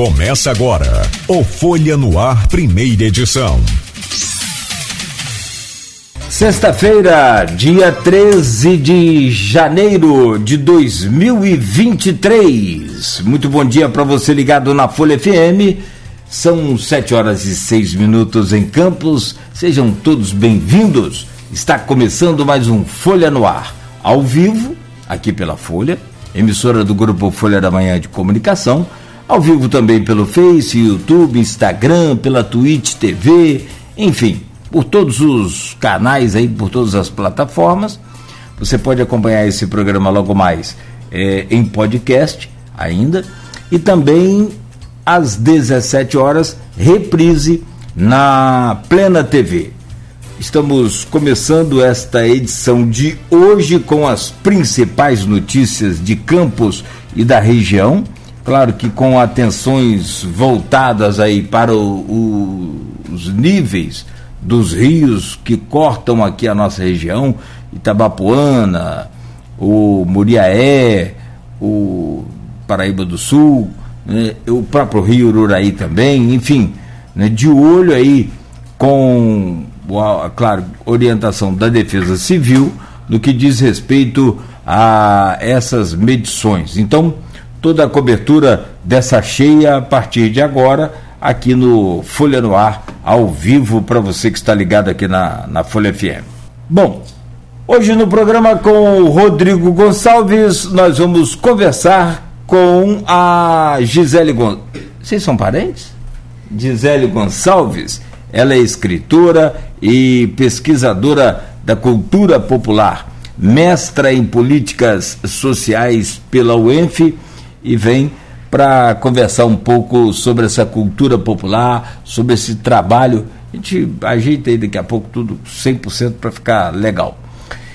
Começa agora o Folha no Ar, primeira edição. Sexta-feira, dia 13 de janeiro de 2023. Muito bom dia para você ligado na Folha FM. São sete horas e seis minutos em Campos. Sejam todos bem-vindos. Está começando mais um Folha no Ar, ao vivo, aqui pela Folha, emissora do Grupo Folha da Manhã de Comunicação, ao vivo também pelo Face, YouTube, Instagram, pela Twitch TV, enfim, por todos os canais aí, por todas as plataformas. Você pode acompanhar esse programa logo mais é, em podcast ainda e também às 17 horas reprise na Plena TV. Estamos começando esta edição de hoje com as principais notícias de Campos e da região. Claro que com atenções voltadas aí para o, o, os níveis dos rios que cortam aqui a nossa região, Itabapuana, o Muriaé, o Paraíba do Sul, né, o próprio Rio Ururaí também, enfim, né, de olho aí com claro, orientação da Defesa Civil no que diz respeito a essas medições. Então, toda a cobertura dessa cheia a partir de agora, aqui no Folha no Ar, ao vivo, para você que está ligado aqui na, na Folha FM. Bom, hoje no programa com o Rodrigo Gonçalves, nós vamos conversar com a Gisele Gonçalves. Vocês são parentes? Gisele Gonçalves, ela é escritora e pesquisadora da cultura popular, mestra em políticas sociais pela UENF e vem para conversar um pouco sobre essa cultura popular, sobre esse trabalho. A gente ajeita aí daqui a pouco tudo 100% para ficar legal.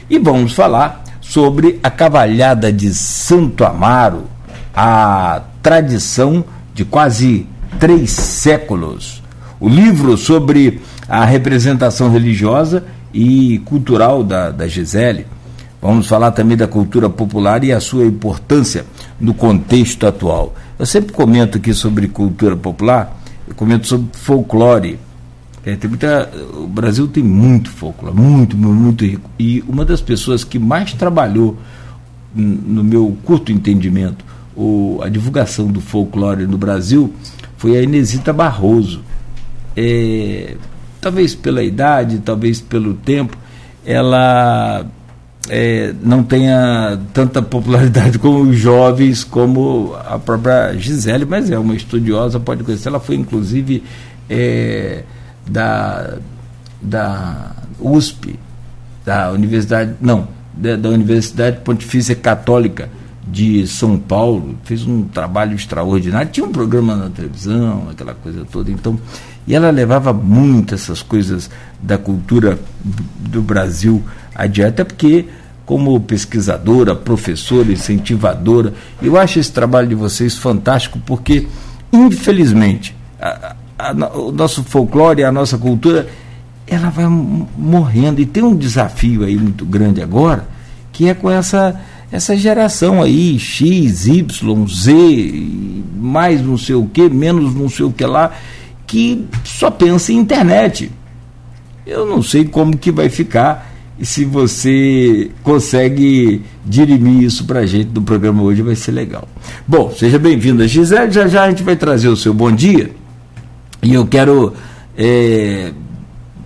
E vamos falar sobre a cavalhada de Santo Amaro, a tradição de quase três séculos o livro sobre a representação religiosa e cultural da, da Gisele. Vamos falar também da cultura popular e a sua importância no contexto atual. Eu sempre comento aqui sobre cultura popular, eu comento sobre folclore. É, tem muita, o Brasil tem muito folclore, muito, muito rico. E uma das pessoas que mais trabalhou, no meu curto entendimento, o, a divulgação do folclore no Brasil foi a Inesita Barroso é, talvez pela idade, talvez pelo tempo, ela é, não tenha tanta popularidade como os jovens, como a própria Gisele, mas é uma estudiosa, pode conhecer. Ela foi, inclusive, é, da, da USP, da Universidade, não, da, da Universidade Pontifícia Católica de São Paulo, fez um trabalho extraordinário. Tinha um programa na televisão, aquela coisa toda. Então, e ela levava muito essas coisas da cultura do Brasil adiante, até porque, como pesquisadora, professora, incentivadora, eu acho esse trabalho de vocês fantástico, porque, infelizmente, a, a, o nosso folclore, a nossa cultura, ela vai morrendo. E tem um desafio aí muito grande agora, que é com essa essa geração aí, X, Y, Z, mais não sei o que, menos não sei o que lá, que só pensa em internet. Eu não sei como que vai ficar e se você consegue dirimir isso para a gente no programa hoje vai ser legal. Bom, seja bem-vinda, Gisele. Já já a gente vai trazer o seu bom dia e eu quero é,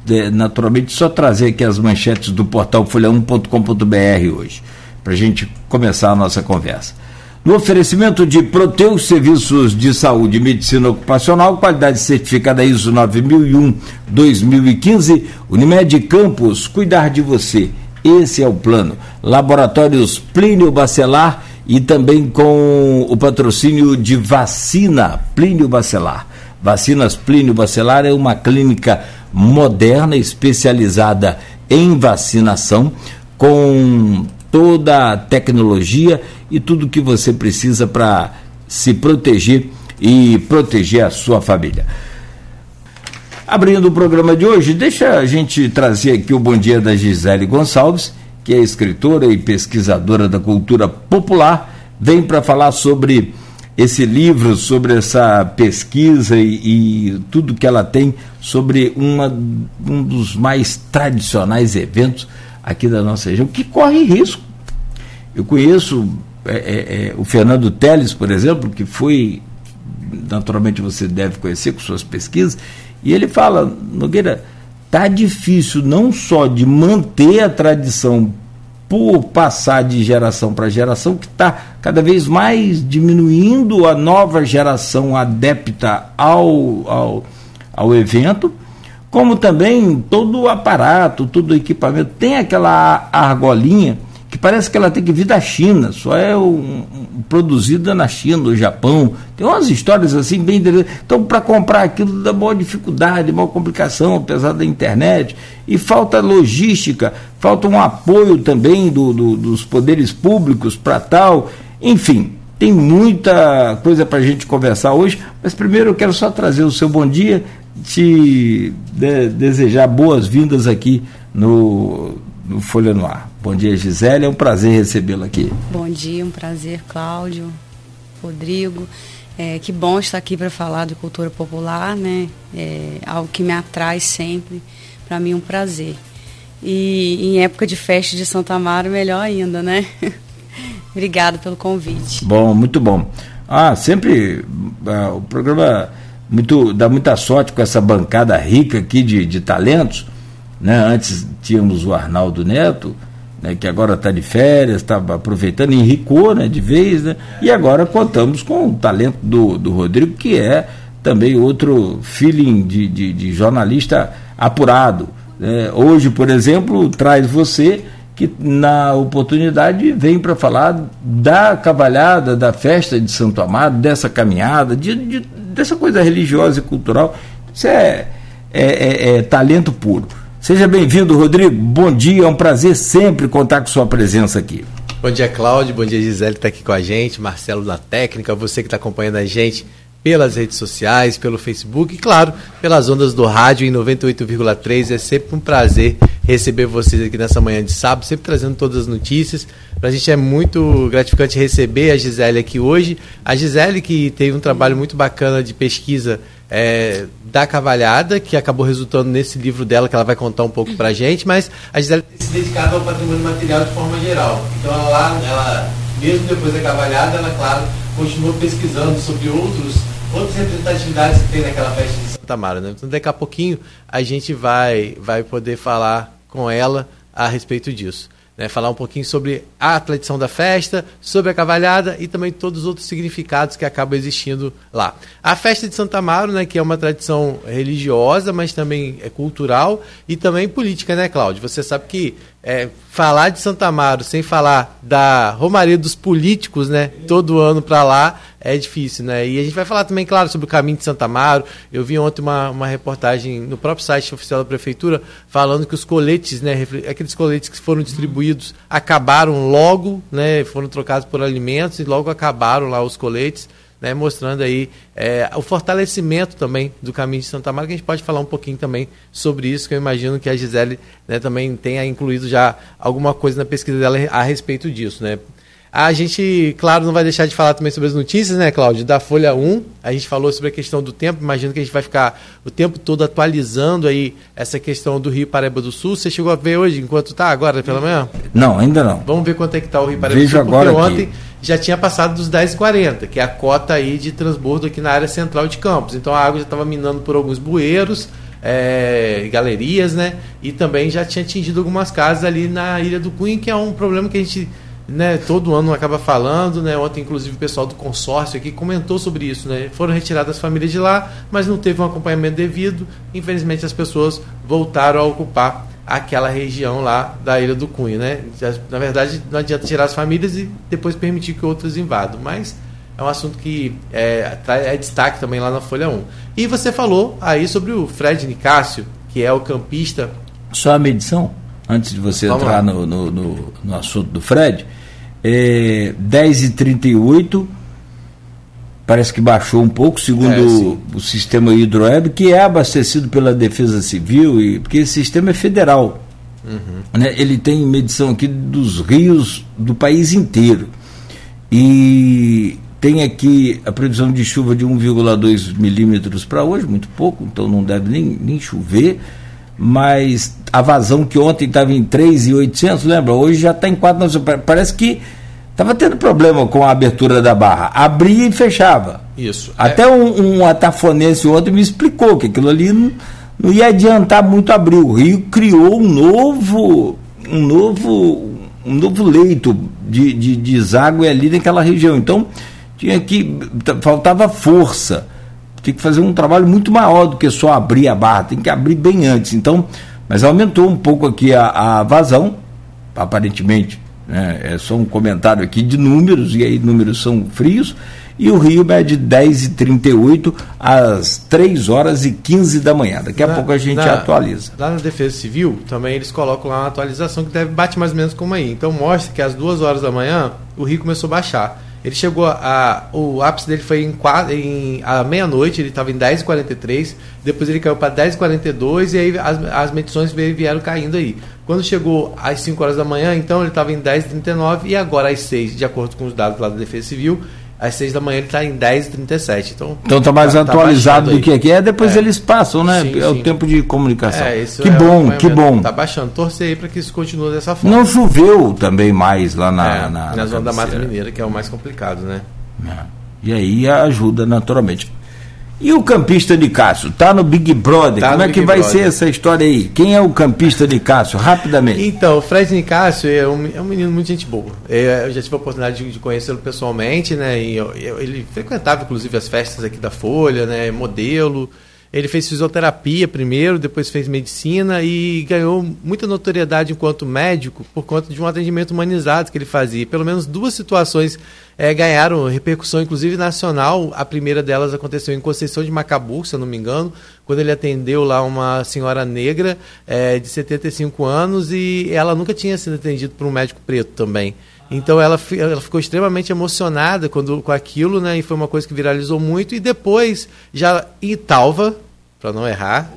é, naturalmente só trazer aqui as manchetes do portal folha1.com.br hoje para a gente começar a nossa conversa. No oferecimento de Proteus Serviços de Saúde e Medicina Ocupacional, qualidade certificada ISO 9001-2015, Unimed Campos, cuidar de você. Esse é o plano. Laboratórios Plínio Bacelar e também com o patrocínio de vacina Plínio Bacelar. Vacinas Plínio Bacelar é uma clínica moderna especializada em vacinação com toda a tecnologia e tudo que você precisa para se proteger e proteger a sua família. Abrindo o programa de hoje, deixa a gente trazer aqui o bom dia da Gisele Gonçalves, que é escritora e pesquisadora da cultura popular, vem para falar sobre esse livro sobre essa pesquisa e, e tudo que ela tem sobre uma, um dos mais tradicionais eventos aqui da nossa região, que corre risco. Eu conheço é, é, é, o Fernando Teles, por exemplo, que foi, naturalmente você deve conhecer com suas pesquisas, e ele fala, Nogueira, tá difícil não só de manter a tradição por passar de geração para geração, que está cada vez mais diminuindo a nova geração adepta ao, ao, ao evento, como também todo o aparato, todo o equipamento. Tem aquela argolinha que parece que ela tem que vir da China, só é um, um, produzida na China, no Japão. Tem umas histórias assim bem. Então, para comprar aquilo dá maior dificuldade, maior complicação, apesar da internet. E falta logística, falta um apoio também do, do, dos poderes públicos para tal. Enfim, tem muita coisa para a gente conversar hoje, mas primeiro eu quero só trazer o seu bom dia, te de, desejar boas-vindas aqui no, no Folha no Ar. Bom dia, Gisele. É um prazer recebê-la aqui. Bom dia, um prazer, Cláudio, Rodrigo. É, que bom estar aqui para falar de cultura popular, né? É algo que me atrai sempre. Para mim, um prazer. E em época de festa de Santa Amaro, melhor ainda, né? Obrigada pelo convite. Bom, muito bom. Ah, sempre ah, o programa muito, dá muita sorte com essa bancada rica aqui de, de talentos. Né? Antes tínhamos o Arnaldo Neto, né, que agora está de férias, estava aproveitando, enricou né, de vez, né, e agora contamos com o talento do, do Rodrigo, que é também outro feeling de, de, de jornalista apurado. Né. Hoje, por exemplo, traz você que na oportunidade vem para falar da cavalhada, da festa de Santo Amado, dessa caminhada, de, de, dessa coisa religiosa e cultural. Isso é, é, é, é talento puro. Seja bem-vindo, Rodrigo. Bom dia, é um prazer sempre contar com sua presença aqui. Bom dia, Cláudio. Bom dia, Gisele, que está aqui com a gente. Marcelo da técnica, você que está acompanhando a gente pelas redes sociais, pelo Facebook e, claro, pelas ondas do rádio em 98,3. É sempre um prazer receber vocês aqui nessa manhã de sábado, sempre trazendo todas as notícias. Para a gente é muito gratificante receber a Gisele aqui hoje. A Gisele que teve um trabalho muito bacana de pesquisa é, da Cavalhada, que acabou resultando nesse livro dela, que ela vai contar um pouco pra gente, mas a Gisele se dedicado ao patrimônio material de forma geral. Então ela lá, ela, mesmo depois da Cavalhada, ela, claro, continuou pesquisando sobre outros, outras representatividades que tem naquela festa de Santa Mara. Né? Então daqui a pouquinho a gente vai, vai poder falar com ela a respeito disso né, falar um pouquinho sobre a tradição da festa, sobre a cavalhada e também todos os outros significados que acabam existindo lá. A festa de Santa Amaro, né, que é uma tradição religiosa, mas também é cultural e também política, né, Cláudio? Você sabe que é, falar de Santa Amaro sem falar da Romaria dos políticos, né, todo ano para lá, é difícil, né? E a gente vai falar também, claro, sobre o caminho de Santa Amaro. Eu vi ontem uma, uma reportagem no próprio site oficial da prefeitura falando que os coletes, né, aqueles coletes que foram distribuídos acabaram logo, né, foram trocados por alimentos e logo acabaram lá os coletes. Né, mostrando aí é, o fortalecimento também do caminho de Santa Amaro, que a gente pode falar um pouquinho também sobre isso, que eu imagino que a Gisele né, também tenha incluído já alguma coisa na pesquisa dela a respeito disso. Né? A gente, claro, não vai deixar de falar também sobre as notícias, né, Cláudio? Da Folha 1, a gente falou sobre a questão do tempo, imagino que a gente vai ficar o tempo todo atualizando aí essa questão do Rio Paraíba do Sul. Você chegou a ver hoje, enquanto está agora pela manhã? Não, ainda não. Vamos ver quanto é que está o Rio Paraíba Vejo do Sul, agora porque ontem aqui. já tinha passado dos 10,40, que é a cota aí de transbordo aqui na área central de Campos. Então a água já estava minando por alguns bueiros, é, galerias, né? E também já tinha atingido algumas casas ali na Ilha do Cunha, que é um problema que a gente né, todo ano acaba falando, né? Ontem, inclusive, o pessoal do consórcio aqui comentou sobre isso, né? Foram retiradas as famílias de lá, mas não teve um acompanhamento devido. Infelizmente, as pessoas voltaram a ocupar aquela região lá da Ilha do Cunha, né? Na verdade, não adianta tirar as famílias e depois permitir que outras invadam, mas é um assunto que é, é destaque também lá na Folha 1. E você falou aí sobre o Fred Nicásio, que é o campista. Só a medição, antes de você Vamos entrar no, no, no, no assunto do Fred, é, 10h38, parece que baixou um pouco, segundo É, o sistema hidroeb, que é abastecido pela Defesa Civil, e, porque esse sistema é federal. Uhum. Né? Ele tem medição aqui dos rios do país inteiro. E tem aqui a previsão de chuva de 1,2 milímetros para hoje, muito pouco, então não deve nem, nem chover. Mas a vazão que ontem estava em 3,800, lembra? Hoje já está em 4, parece que estava tendo problema com a abertura da barra. Abria e fechava. Isso. Até é... um, um atafonense ontem me explicou que aquilo ali não, não ia adiantar muito abrir. O Rio criou um novo, um novo, um novo leito de, de, de deságue ali naquela região. Então, tinha que. faltava força. Tinha que fazer um trabalho muito maior do que só abrir a barra, tem que abrir bem antes. Então, mas aumentou um pouco aqui a, a vazão, aparentemente né? É só um comentário aqui de números, e aí números são frios. E o Rio mede 10h38 às 3 horas e 15 da manhã. Daqui a na, pouco a gente na, atualiza. Lá na Defesa Civil, também eles colocam lá uma atualização que deve bate mais ou menos como aí. Então mostra que às 2 horas da manhã o Rio começou a baixar. Ele chegou a. O ápice dele foi em, em à meia-noite, ele estava em 10h43, depois ele caiu para 10h42 e aí as, as medições vieram caindo aí. Quando chegou às 5 horas da manhã, então ele estava em 10h39 e agora às 6, de acordo com os dados lá da Defesa Civil, às 6 da manhã ele está em 10h37. Então então está mais tá, tá atualizado tá do que aqui. É, depois é. eles passam, né? Sim, é o sim. tempo de comunicação. É, que é bom, que bom. Está baixando. Torcer aí para que isso continue dessa forma. Não choveu também mais lá na. É, na, na, zona da Mata Mineira, que é o mais complicado, né? É. E aí ajuda naturalmente. E o campista de Cássio? Tá no Big Brother. Tá Como é Big que vai Brother. ser essa história aí? Quem é o campista de Cássio? Rapidamente. Então, o Fred Nicásio é um, é um menino muito gente boa. Eu, já tive a oportunidade de, de conhecê-lo pessoalmente, né? E eu, eu, ele frequentava, inclusive, as festas aqui da Folha, né? Modelo. Ele fez fisioterapia primeiro, depois fez medicina e ganhou muita notoriedade enquanto médico por conta de um atendimento humanizado que ele fazia. Pelo menos duas situações é, ganharam repercussão, inclusive nacional. A primeira delas aconteceu em Conceição de Macabu, se eu não me engano, quando ele atendeu lá uma senhora negra é, de 75 anos e ela nunca tinha sido atendida por um médico preto também. Então ela, ela ficou extremamente emocionada quando, com aquilo, né? E foi uma coisa que viralizou muito. E depois, já em Talva, para não errar,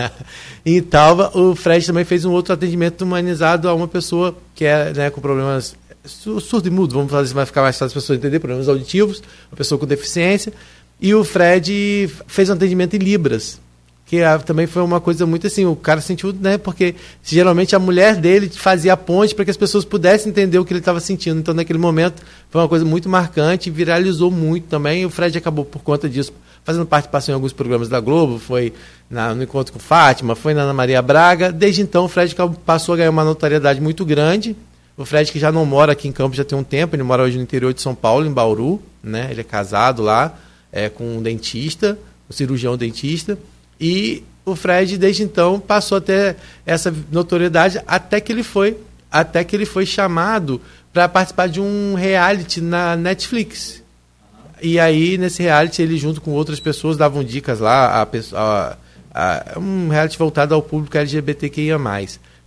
em Talva, o Fred também fez um outro atendimento humanizado a uma pessoa que é né, com problemas surdo e mudo, vamos fazer vai ficar mais fácil as pessoas entender, problemas auditivos, uma pessoa com deficiência. E o Fred fez um atendimento em Libras que a, também foi uma coisa muito assim, o cara sentiu, né, porque geralmente a mulher dele fazia a ponte para que as pessoas pudessem entender o que ele estava sentindo. Então, naquele momento, foi uma coisa muito marcante, viralizou muito também. E o Fred acabou, por conta disso, fazendo participação em alguns programas da Globo, foi na, no Encontro com Fátima, foi na Ana Maria Braga. Desde então, o Fred passou a ganhar uma notoriedade muito grande. O Fred, que já não mora aqui em Campos já tem um tempo, ele mora hoje no interior de São Paulo, em Bauru, né? Ele é casado lá, é, com um dentista, um cirurgião dentista. E o Fred, desde então, passou a ter essa notoriedade até que ele foi, até que ele foi chamado para participar de um reality na Netflix. E aí, nesse reality, ele, junto com outras pessoas, davam dicas lá, a, a, a, um reality voltado ao público LGBTQIA,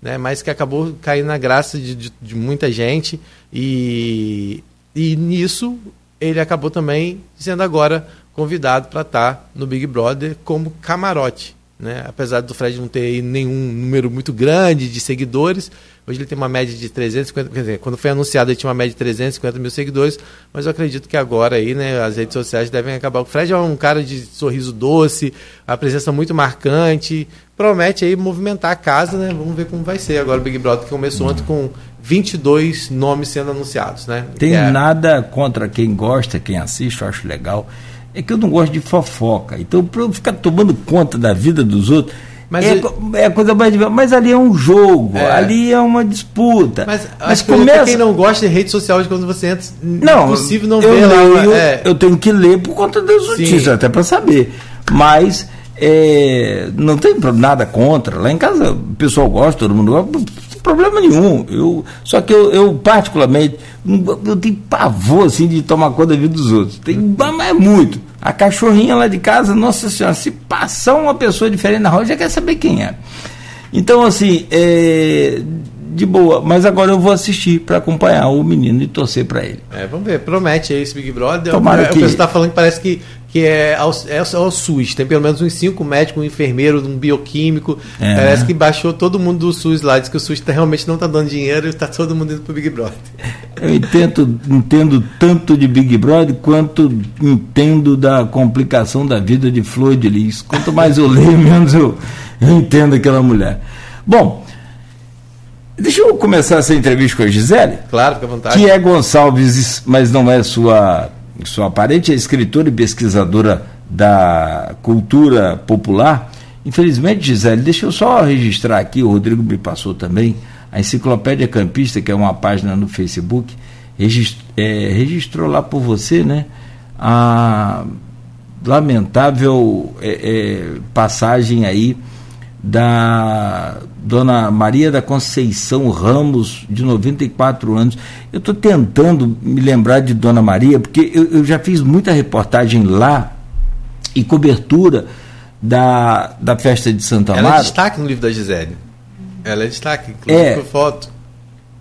né? mas que acabou caindo na graça de, de, de muita gente. E, e nisso, ele acabou também sendo agora convidado para estar tá no Big Brother como camarote. Né? Apesar do Fred não ter nenhum número muito grande de seguidores, hoje ele tem uma média de 350, quer dizer, quando foi anunciado ele tinha uma média de 350 mil seguidores, mas eu acredito que agora aí, né, as redes sociais devem acabar. O Fred é um cara de sorriso doce, a presença muito marcante, promete aí movimentar a casa, né? Vamos ver como vai ser agora o Big Brother que começou ontem com 22 nomes sendo anunciados, né? Tem é... nada contra quem gosta, quem assiste, eu acho legal é que eu não gosto de fofoca. Então, para eu ficar tomando conta da vida dos outros. Mas é, eu... é a coisa mais Mas ali é um jogo, é. ali é uma disputa. Mas, mas começa... quem não gosta de rede social de quando você entra, não, é possível não ver lá. Eu, é. eu tenho que ler por conta das notícias, Sim. até para saber. Mas é, não tem nada contra. Lá em casa o pessoal gosta, todo mundo gosta, problema nenhum. Eu, só que eu, eu particularmente, eu tenho pavor assim, de tomar conta da vida dos outros. Tem, mas é muito. A cachorrinha lá de casa, nossa senhora, se passar uma pessoa diferente na rua, já quer saber quem é. Então, assim, é, de boa. Mas agora eu vou assistir para acompanhar o menino e torcer para ele. É, vamos ver. Promete aí esse Big Brother. Tomara é, que... Você está falando que parece que que é ao, é ao SUS. Tem pelo menos uns cinco médicos, um enfermeiro, um bioquímico. É. Parece que baixou todo mundo do SUS lá. Diz que o SUS tá, realmente não está dando dinheiro e está todo mundo indo para o Big Brother. Eu entendo, entendo tanto de Big Brother quanto entendo da complicação da vida de Flor de Lis. Quanto mais eu leio, menos eu, eu entendo aquela mulher. Bom, deixa eu começar essa entrevista com a Gisele. Claro, fica à vontade. Que é Gonçalves, mas não é sua sua parente é escritora e pesquisadora da cultura popular. Infelizmente, Gisele, deixa eu só registrar aqui, o Rodrigo me passou também, a Enciclopédia Campista, que é uma página no Facebook, registrou, é, registrou lá por você, né? A lamentável é, é, passagem aí da Dona Maria da Conceição Ramos, de 94 anos. Eu estou tentando me lembrar de Dona Maria, porque eu, eu, já fiz muita reportagem lá e cobertura da, da festa de Santa Ela é destaque no livro da Gisele. Ela é destaque, inclusive é. por foto.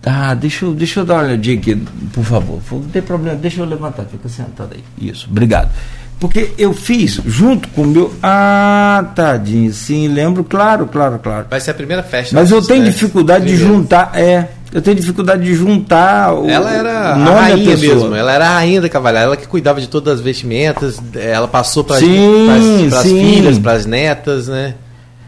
Ah, deixa eu, deixa eu dar uma olhadinha aqui, por favor. Não tem problema, deixa eu levantar, fica sentado aí. Isso, obrigado. Porque eu fiz junto com o meu. Ah, tadinho, sim, lembro, claro, claro, claro. Vai ser a primeira festa. Mas eu tenho dificuldade de juntar. É, eu tenho dificuldade de juntar o Ela era nome a rainha mesmo, ela era a rainha da cavalhada, ela que cuidava de todas as vestimentas, ela passou para as filhas, para as netas, né?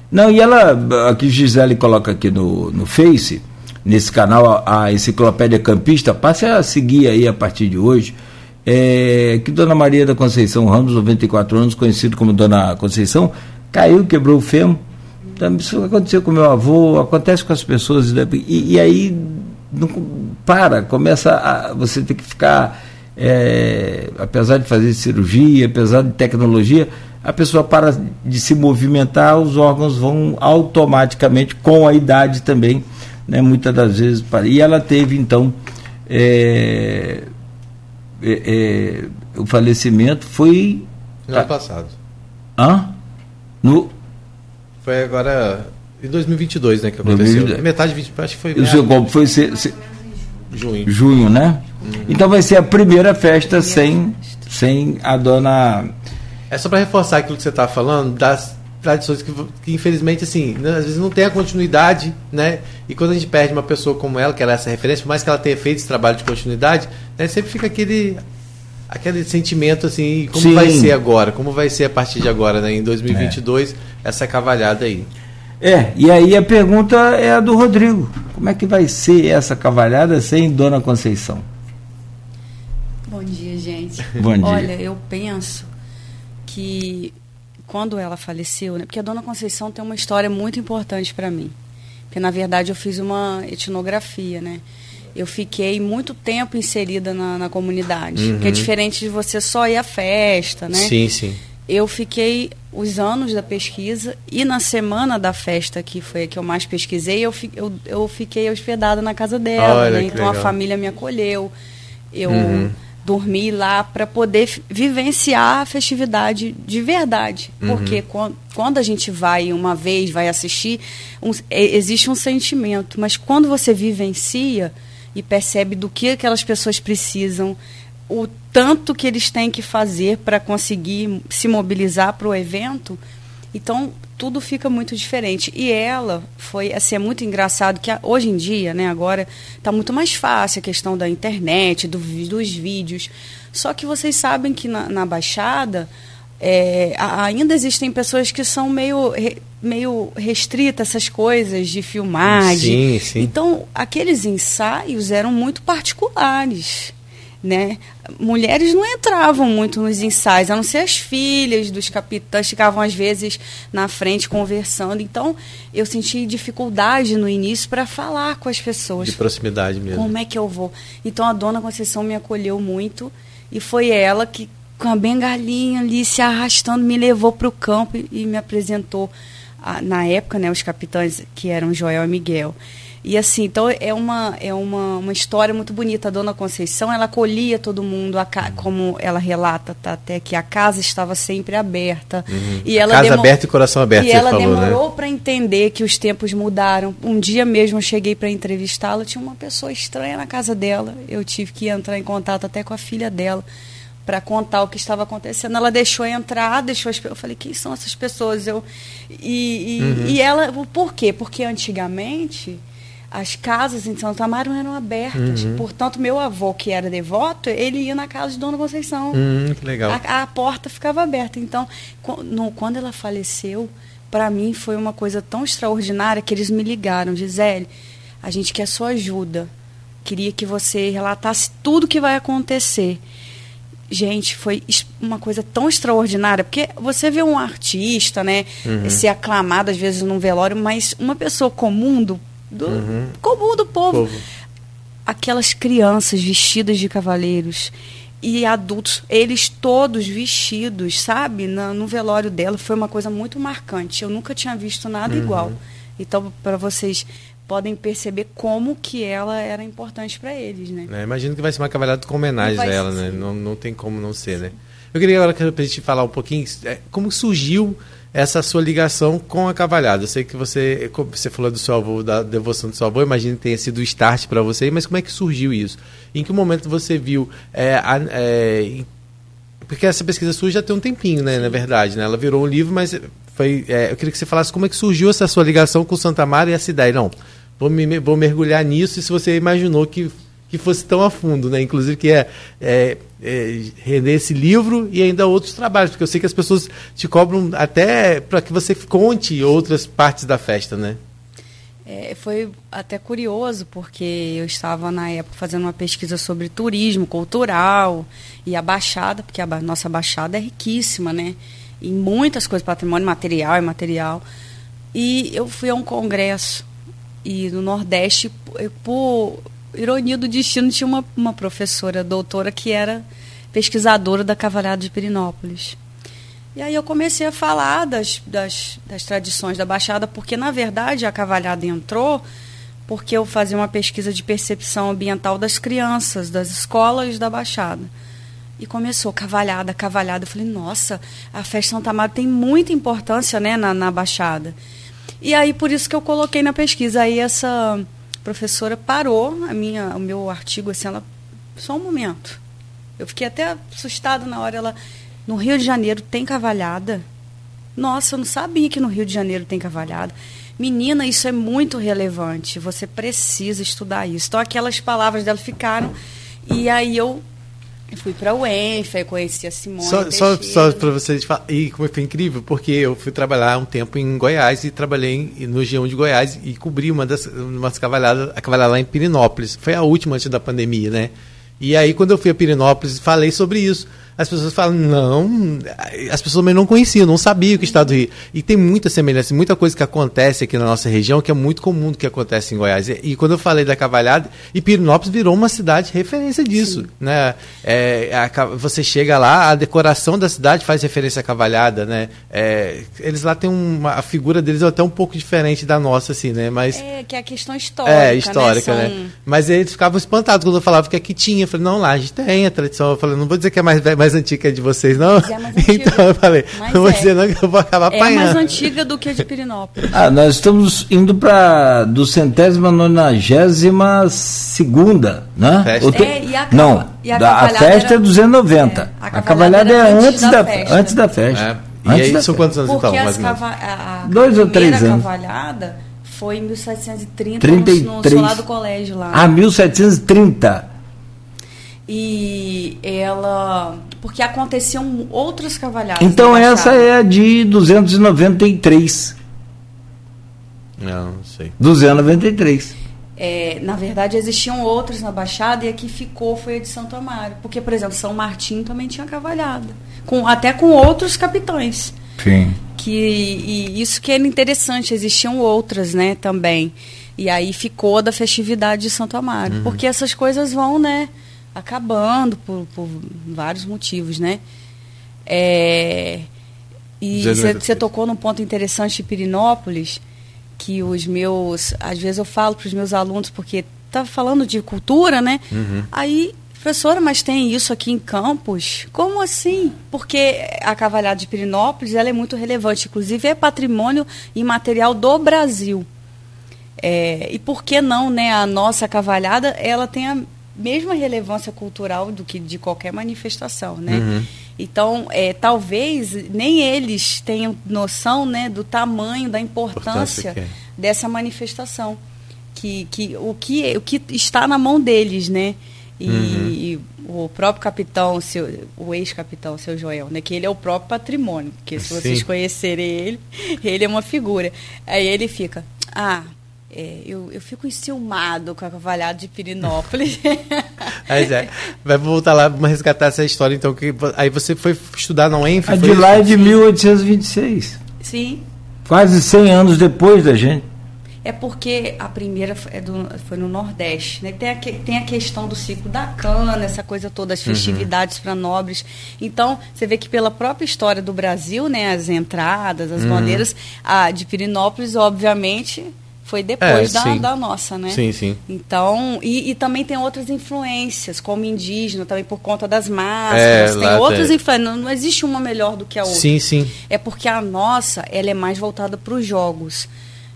Não, e ela, aqui Gisele coloca aqui no, no Face, nesse canal, a, a Enciclopédia Campista, passe a seguir aí a partir de hoje é, que Dona Maria da Conceição Ramos, 94 anos, conhecido como Dona Conceição, caiu, quebrou o fêmur. Então, isso aconteceu com meu avô, acontece com as pessoas. Né? E, e aí não, para, começa a você ter que ficar, é, apesar de fazer cirurgia, apesar de tecnologia, a pessoa para de se movimentar, os órgãos vão automaticamente, com a idade também, né, muitas das vezes. Para, e ela teve, então, é, é, é, o falecimento foi. No ano passado. Hã? No. Foi agora. Em 2022, né? Que aconteceu. 2022. Metade de 20, acho que foi. O seu golpe foi ser, junho. Junho, né? Uhum. Então vai ser a primeira festa sem, sem a dona. É só para reforçar aquilo que você está falando, das tradições que, que infelizmente, assim, né, às vezes não tem a continuidade, né? E quando a gente perde uma pessoa como ela, que era essa referência, por mais que ela tenha feito esse trabalho de continuidade, né, sempre fica aquele aquele sentimento assim, como Sim. vai ser agora? Como vai ser a partir de agora, né? Em 2022, é. essa cavalhada aí. É, e aí a pergunta é a do Rodrigo. Como é que vai ser essa cavalhada sem Dona Conceição? Bom dia, gente. Bom dia. Olha, eu penso que quando ela faleceu, né, porque a Dona Conceição tem uma história muito importante para mim. Porque, na verdade, eu fiz uma etnografia, né? Eu fiquei muito tempo inserida na, na comunidade. Uhum. Que é diferente de você só ir à festa, né? Sim, sim. Eu fiquei os anos da pesquisa e na semana da festa, que foi a que eu mais pesquisei, eu, eu, eu fiquei hospedada na casa dela. Né? Então legal. a família me acolheu. Eu. Uhum dormir lá para poder vivenciar a festividade de verdade. Uhum. Porque quando, quando a gente vai uma vez, vai assistir, um, existe um sentimento. Mas quando você vivencia e percebe do que aquelas pessoas precisam, o tanto que eles têm que fazer para conseguir se mobilizar para o evento, então tudo fica muito diferente. E ela foi, assim, é muito engraçado que hoje em dia, né, agora está muito mais fácil a questão da internet, do, dos vídeos. Só que vocês sabem que na, na Baixada é, ainda existem pessoas que são meio, meio restritas essas coisas de filmagem. Sim, sim. Então, aqueles ensaios eram muito particulares né? Mulheres não entravam muito nos ensaios, a não ser as filhas dos capitães ficavam às vezes na frente conversando. Então, eu senti dificuldade no início para falar com as pessoas. De proximidade mesmo. Como é que eu vou? Então, a dona Conceição me acolheu muito e foi ela que com a bengalinha ali se arrastando me levou para o campo e, e me apresentou a, na época, né, os capitães que eram Joel e Miguel. E assim, então é uma, é uma, uma história muito bonita. A dona Conceição, ela acolhia todo mundo, ca... como ela relata tá, até que a casa estava sempre aberta. Uhum. E ela casa aberta e coração aberto, E ela falou, né? demorou né? para entender que os tempos mudaram. Um dia mesmo eu cheguei para entrevistá-la, tinha uma pessoa estranha na casa dela. Eu tive que entrar em contato até com a filha dela para contar o que estava acontecendo. Ela deixou entrar, deixou as, eu falei, quem são essas pessoas? Eu e, e, uhum. e ela, por quê? Porque antigamente as casas em Santo Amaro eram abertas. Uhum. Portanto, meu avô, que era devoto, ele ia na casa de Dona Conceição. Uhum, que legal. A, a, porta ficava aberta. Então, no, quando ela faleceu, para mim foi uma coisa tão extraordinária que eles me ligaram, Gisele, a gente quer sua ajuda. Queria que você relatasse tudo que vai acontecer. Gente, foi uma coisa tão extraordinária, porque você vê um artista, né, uhum. ser aclamado às vezes num velório, mas uma pessoa comum do, do uhum. comum do povo. povo. Aquelas crianças vestidas de cavaleiros e adultos, eles todos vestidos, sabe? No, no velório dela foi uma coisa muito marcante. Eu nunca tinha visto nada uhum. igual. Então, para vocês podem perceber como que ela era importante para eles, né? É, imagino que vai ser uma cavalhada com homenagem a ela, né? Não, não tem como não ser, né? Eu queria agora para a gente falar um pouquinho é, como surgiu essa sua ligação com a cavalhada. Eu sei que você, você falou do seu avô, da devoção do seu avô, imagino que tenha sido o start para você, mas como é que surgiu isso? Em que momento você viu é, a, é, porque essa pesquisa sua já tem um tempinho, né, na verdade, né? Ela virou um livro, mas foi, é, eu queria que você falasse como é que surgiu essa sua ligação com Santa Mara e essa ideia. Não, vou, me, vou mergulhar nisso e se você imaginou que, que fosse tão a fundo, né? Inclusive que é, é, é render esse livro e ainda outros trabalhos, porque eu sei que as pessoas te cobram até para que você conte outras partes da festa, né? É, foi até curioso, porque eu estava na época fazendo uma pesquisa sobre turismo cultural e a Baixada, porque a nossa Baixada é riquíssima, né? em muitas coisas, patrimônio material e material. E eu fui a um congresso e no Nordeste, por ironia do destino, tinha uma, uma professora, doutora, que era pesquisadora da Cavalhada de Pirinópolis. E aí eu comecei a falar das, das, das tradições da Baixada, porque na verdade a cavalhada entrou porque eu fazia uma pesquisa de percepção ambiental das crianças, das escolas da Baixada. E começou cavalhada, cavalhada. Eu falei, nossa, a festa Santa Amaro tem muita importância né, na, na Baixada. E aí, por isso que eu coloquei na pesquisa. Aí essa professora parou a minha, o meu artigo, assim, ela. Só um momento. Eu fiquei até assustada na hora. Ela. No Rio de Janeiro tem cavalhada? Nossa, eu não sabia que no Rio de Janeiro tem cavalhada. Menina, isso é muito relevante. Você precisa estudar isso. Então, aquelas palavras dela ficaram. E aí eu eu fui para o ENF, conheci a Simone. Só, só, só para vocês falar, e como foi incrível, porque eu fui trabalhar um tempo em Goiás e trabalhei no G1 de Goiás e cobri uma das umas cavalhadas, a cavalhada lá em Pirinópolis. Foi a última antes da pandemia, né? E aí, quando eu fui a Pirinópolis, falei sobre isso as pessoas falam, não, as pessoas também não conheciam, não sabiam que o estado do Rio. E tem muita semelhança, muita coisa que acontece aqui na nossa região que é muito comum do que acontece em Goiás. E, e quando eu falei da cavalhada, e Pirinópolis virou uma cidade referência disso. Né? É, a, você chega lá, a decoração da cidade faz referência à cavalhada, né? É, eles lá têm uma. A figura deles é até um pouco diferente da nossa, assim, né? Mas, é, que é a questão histórica. É, histórica, né? né? Mas eles ficavam espantados quando eu falava que aqui tinha. Eu falei, não, lá a gente tem a tradição. Eu falei, não vou dizer que é mais, mais antiga de vocês, não? É. Então eu falei, mas não vou é. dizer não que eu vou acabar apanhando. É mais antiga do que a de Pirinópolis. Ah, nós estamos indo para do centésima nonagésima segunda, né? Festa. É, e a, não, e a, da, a festa era, é 290. É, a, a cavalhada é antes da, da festa. Antes da festa. É. E antes aí são quantos anos Porque então? Mais cava a, Dois ou três anos. cavalhada foi em 1730 no, no solar do colégio lá. Ah, 1730. E ela. Porque aconteciam outras cavalhadas. Então essa é a de 293. Não, não sei. 293. É, na verdade, existiam outras na Baixada e a que ficou foi a de Santo Amaro. Porque, por exemplo, São Martim também tinha cavalhada. Com, até com outros capitães. Sim. Que, e isso que era interessante, existiam outras, né, também. E aí ficou da festividade de Santo Amaro. Uhum. Porque essas coisas vão, né? Acabando por, por vários motivos, né? É, e você tocou num ponto interessante de Pirinópolis, que os meus, às vezes eu falo para os meus alunos, porque tá falando de cultura, né? Uhum. Aí, professora, mas tem isso aqui em Campos? Como assim? Porque a cavalhada de Pirinópolis ela é muito relevante, inclusive é patrimônio imaterial do Brasil. É, e por que não, né? A nossa cavalhada, ela tem a mesma relevância cultural do que de qualquer manifestação, né? Uhum. Então, é, talvez nem eles tenham noção né, do tamanho, da importância, importância é. dessa manifestação. Que, que, o, que, o que está na mão deles, né? E, uhum. e o próprio capitão, seu, o ex-capitão, seu Joel, né? Que ele é o próprio patrimônio. Porque se vocês conhecerem ele, ele é uma figura. Aí ele fica, ah, é, eu, eu fico enciumado com a cavalhada de Pirinópolis. Mas é, vai voltar lá para resgatar essa história, então, que aí você foi estudar na UENF? A de lá é de 1826. Sim. Quase 100 anos depois da gente. É porque a primeira é do, foi no Nordeste, né? Tem a, tem a questão do ciclo da cana, essa coisa toda, as uhum. festividades uhum. para nobres. Então, você vê que pela própria história do Brasil, né? As entradas, as uhum. bandeiras, a de Pirinópolis, obviamente, foi depois é, da, da, nossa, né? Sim, sim. Então, e, e, também tem outras influências, como indígena, também por conta das máscaras. É, tem outras tem... influências. Não, não, existe uma melhor do que a outra. Sim, sim. É porque a nossa, ela é mais voltada para os jogos.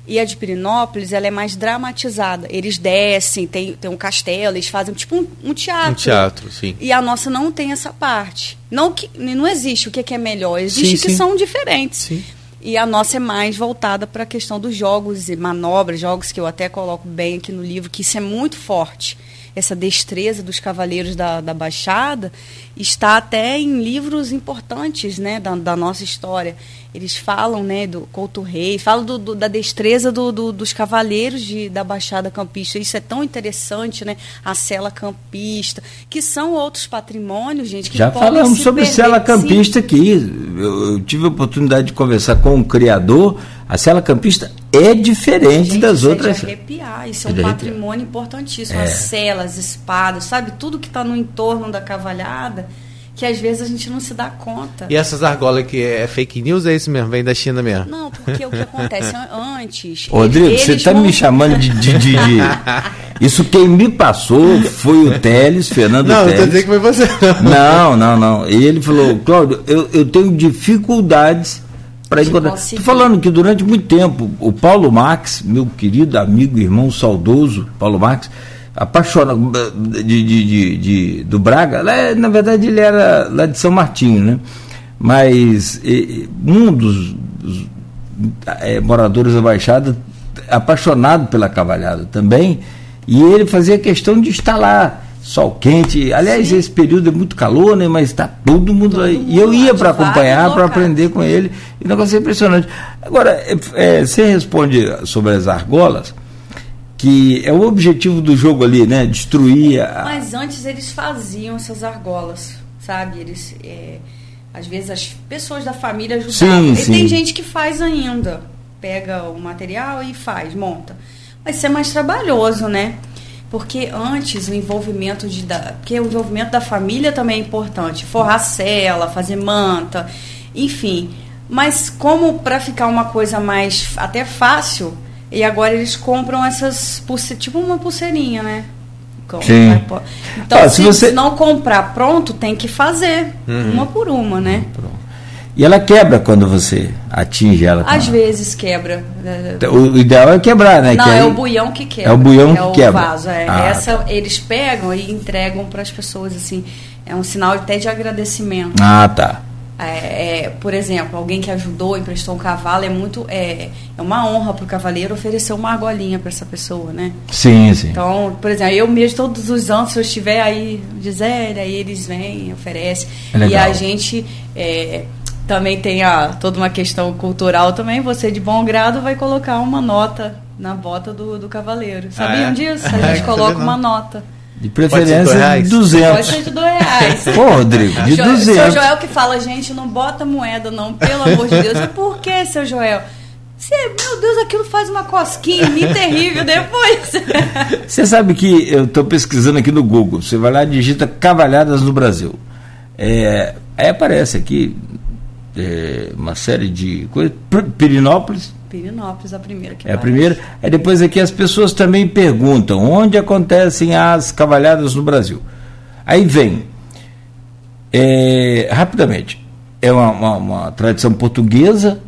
E a de Pirinópolis, ela é mais dramatizada. Eles descem, tem, tem um castelo, eles fazem tipo um, um teatro. Um teatro, sim. E a nossa não tem essa parte. Não, que, não existe o que é, melhor, existe sim, que sim. são diferentes. Sim. E a nossa é mais voltada para a questão dos jogos e manobras, jogos que eu até coloco bem aqui no livro, que isso é muito forte. Essa destreza dos cavaleiros da, da Baixada está até em livros importantes né, da, da nossa história eles falam né, do Couto Rei, falam do, do, da destreza do, dos cavaleiros de, da Baixada Campista. Isso é tão interessante, né? A cela campista, que são outros patrimônios, gente. Já falamos sobre perder. cela campista Sim. aqui. Eu, eu, tive a oportunidade de conversar com o criador. A cela campista é diferente gente, das outras. É de arrepiar. Isso é um patrimônio importantíssimo. É. As celas, espadas, sabe? Tudo que está no entorno da cavalhada que às vezes a gente não se dá conta. E essas argolas que é fake news é isso mesmo? Vem da China mesmo? Não, porque o que acontece antes. Rodrigo, você está vão... me chamando de, de, de, de, Isso quem me passou foi o Teles, Fernando não, Teles. Não, não dizer que foi você. Não, não, não. E ele falou, Cláudio, eu, eu tenho dificuldades para encontrar. Estou falando que durante muito tempo o Paulo Marx, meu querido amigo, irmão saudoso, Paulo Marx, apaixonado de, de, de, de, do Braga, lá, na verdade ele era lá de São Martinho, né? Mas e, um dos, dos é, moradores da Baixada, apaixonado pela cavalhada também, e ele fazia questão de estar lá, sol quente. Aliás, Sim. esse período é muito calor, né? Mas está todo mundo todo lá. Mundo e eu ia para acompanhar, para aprender com ele. E o negócio é impressionante. Agora, é, é, você responde sobre as argolas que é o objetivo do jogo ali, né? Destruir a... Mas antes eles faziam essas argolas, sabe? Eles, é, às vezes as pessoas da família ajudavam. Sim, e sim. tem gente que faz ainda. Pega o material e faz, monta. Mas isso é mais trabalhoso, né? Porque antes o envolvimento de da, porque o envolvimento da família também é importante, forrar cela, fazer manta, enfim. Mas como para ficar uma coisa mais até fácil, e agora eles compram essas pulseiras, tipo uma pulseirinha, né? Sim. Então, ah, se, se, você não comprar pronto, tem que fazer uhum. uma por uma, né? E ela quebra quando você atinge ela. Às vezes quebra. O ideal é quebrar, né? Não, que é aí... o buião que quebra. É o buião é que o quebra. Vaso, é. Ah, Essa tá. eles pegam e entregam para as pessoas assim. É um sinal até de agradecimento. Ah, tá. É, é, por exemplo, alguém que ajudou, emprestou um cavalo, é muito é, é uma honra para o cavaleiro oferecer uma argolinha para essa pessoa, né? Sim, sim. Então, por exemplo, eu mesmo todos os anos, se eu estiver aí, Gisele, aí eles vêm, oferecem. É e a gente é, também tem a, toda uma questão cultural também, você de bom grado vai colocar uma nota na bota do, do cavaleiro. Sabiam ah, é? disso? A gente coloca uma nota. De preferência de 200. Pode ser de 2 reais. Pô, Rodrigo, de jo 200. Seu Joel que fala, gente, não bota moeda não, pelo amor de Deus. Por que, seu Joel? Você, meu Deus, aquilo faz uma cosquinha em mim terrível depois. Você sabe que eu estou pesquisando aqui no Google. Você vai lá e digita cavalhadas no Brasil. É, aí aparece aqui é, uma série de coisas. Pirinópolis, Pirinópolis, a primeira que É a primeira. Aí depois aqui as pessoas também perguntam onde acontecem as cavalhadas no Brasil. Aí vem, é, rapidamente, é uma, uma, uma, tradição portuguesa,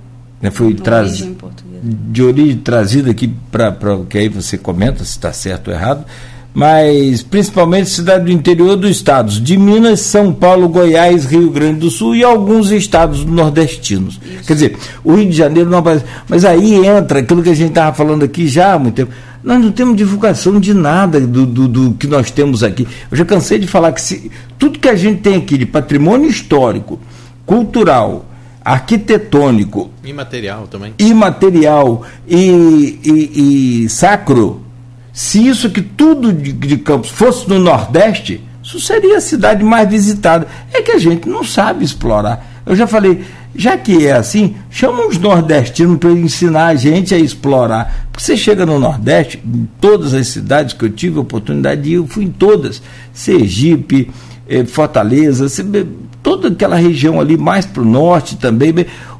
né, foi trazida de origem trazida aqui para que aí você comenta se está certo ou errado, mas principalmente cidades do interior dos estados de Minas, São Paulo, Goiás, Rio Grande do Sul e alguns estados nordestinos. Isso. Quer dizer, o Rio de Janeiro não aparece. Mas aí entra aquilo que a gente estava falando aqui já há muito tempo. Nós não temos divulgação de nada do, do, do, que nós temos aqui. Eu já cansei de falar que se, tudo que a gente tem aqui de patrimônio histórico, cultural, arquitetônico. Imaterial também. Imaterial e, e, e sacro se isso que tudo de, de Campos fosse no Nordeste, isso seria a cidade mais visitada. É que a gente não sabe explorar. Eu já falei, já que é assim, chama os nordestinos para ensinar a gente a explorar. Porque você chega no Nordeste, em todas as cidades que eu tive a oportunidade de ir, eu fui em todas. Sergipe, eh, Fortaleza, toda aquela região ali mais para o norte também.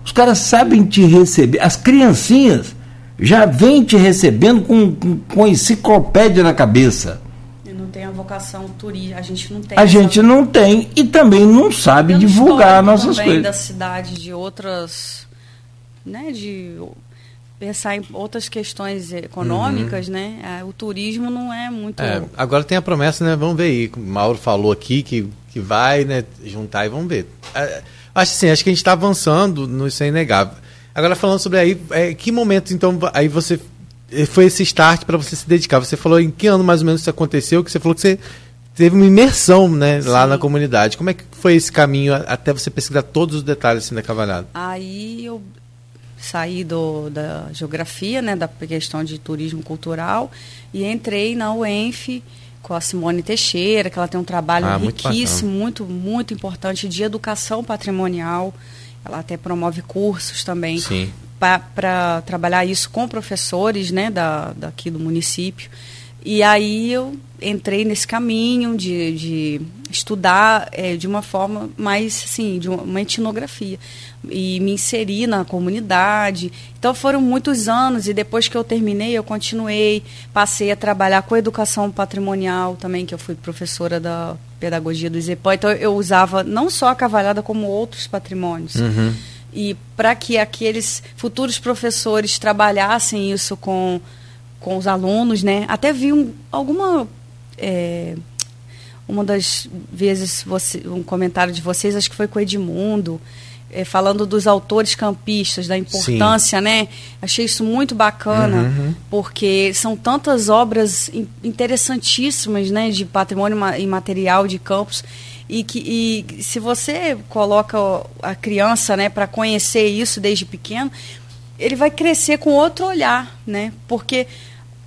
Os caras sabem te receber. As criancinhas já vem te recebendo com, com, com enciclopédia na cabeça. Eu não tenho a vocação turística, a gente não tem. A essa... gente não tem e também não sabe divulgar nossas também coisas. da cidade, de outras, né, de pensar em outras questões econômicas, uhum. né? É, o turismo não é muito. É, agora tem a promessa, né? Vamos ver aí. O Mauro falou aqui que, que vai, né? Juntar e vamos ver. É, acho assim, acho que a gente está avançando, não isso é inegável. Agora falando sobre aí, é, que momento então aí você eh, foi esse start para você se dedicar? Você falou em que ano mais ou menos isso aconteceu? Que você falou que você teve uma imersão, né, Sim. lá na comunidade. Como é que foi esse caminho até você pesquisar todos os detalhes assim da cavalhada? Aí eu saí do, da geografia, né, da questão de turismo cultural e entrei na UENF com a Simone Teixeira, que ela tem um trabalho ah, riquíssimo, muito, muito, muito importante de educação patrimonial. Ela até promove cursos também para trabalhar isso com professores né, da, daqui do município. E aí eu entrei nesse caminho de, de estudar é, de uma forma mais, assim, de uma, etnografia. E me inseri na comunidade. Então foram muitos anos e depois que eu terminei, eu continuei. Passei a trabalhar com educação patrimonial também, que eu fui professora da pedagogia do IZEPO. Então eu usava não só a cavalhada, como outros patrimônios. Uhum. E para que aqueles futuros professores trabalhassem isso com, com os alunos, né? Até vi um, alguma. É, uma das vezes, você, um comentário de vocês, acho que foi com o Edmundo, é, falando dos autores campistas, da importância, Sim. né? Achei isso muito bacana, uhum. porque são tantas obras interessantíssimas, né, de patrimônio imaterial de campos e que e se você coloca a criança, né, para conhecer isso desde pequeno, ele vai crescer com outro olhar, né? Porque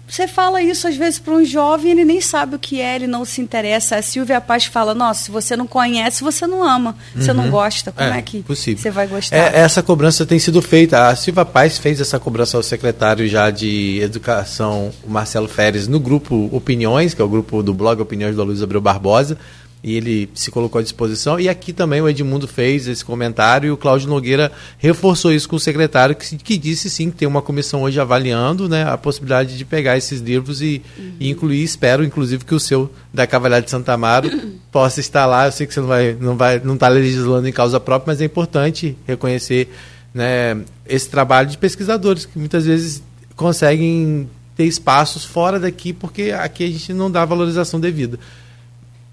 você fala isso às vezes para um jovem, ele nem sabe o que é, ele não se interessa. A Silvia Paz fala: Nossa, se você não conhece, você não ama, você uhum. não gosta. Como é, é que possível. você vai gostar? É, essa cobrança tem sido feita. A Silvia Paz fez essa cobrança ao secretário já de Educação, o Marcelo Feres, no grupo Opiniões, que é o grupo do blog Opiniões da Luiz Abreu Barbosa e ele se colocou à disposição. E aqui também o Edmundo fez esse comentário e o Cláudio Nogueira reforçou isso com o secretário, que, que disse sim que tem uma comissão hoje avaliando né, a possibilidade de pegar esses livros e, uhum. e incluir. Espero, inclusive, que o seu da Cavalhada de Santa Amaro possa estar lá. Eu sei que você não vai não vai não está legislando em causa própria, mas é importante reconhecer né, esse trabalho de pesquisadores que muitas vezes conseguem ter espaços fora daqui porque aqui a gente não dá valorização devida.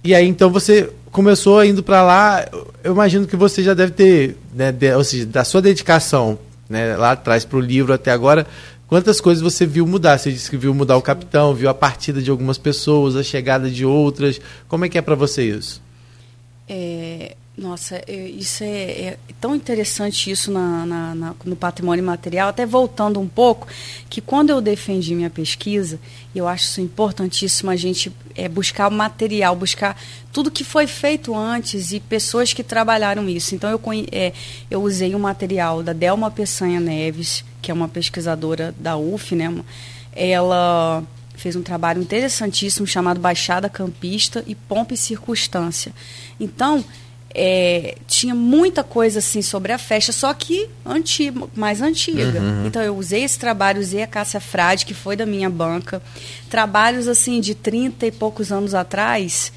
E aí então você começou indo para lá, eu imagino que você já deve ter, né, de, ou seja, da sua dedicação né, lá atrás para o livro até agora, quantas coisas você viu mudar? Você disse que viu mudar o capitão, viu a partida de algumas pessoas, a chegada de outras. Como é que é para você isso? É, nossa, isso é, é, tão interessante isso na, na, na, no patrimônio material, até voltando um pouco, que quando eu defendi minha pesquisa, eu acho isso importantíssimo a gente é, buscar o material, buscar tudo que foi feito antes e pessoas que trabalharam isso. Então eu, é, eu usei o material da Delma Peçanha Neves, que é uma pesquisadora da UF, né? Ela fez um trabalho interessantíssimo chamado Baixada Campista e Pompa e Circunstância. Então, é, tinha muita coisa assim sobre a festa, só que antiga, mais antiga. Uhum. Então eu usei esse trabalho, usei a Cássia Frade, que foi da minha banca, trabalhos assim de 30 e poucos anos atrás.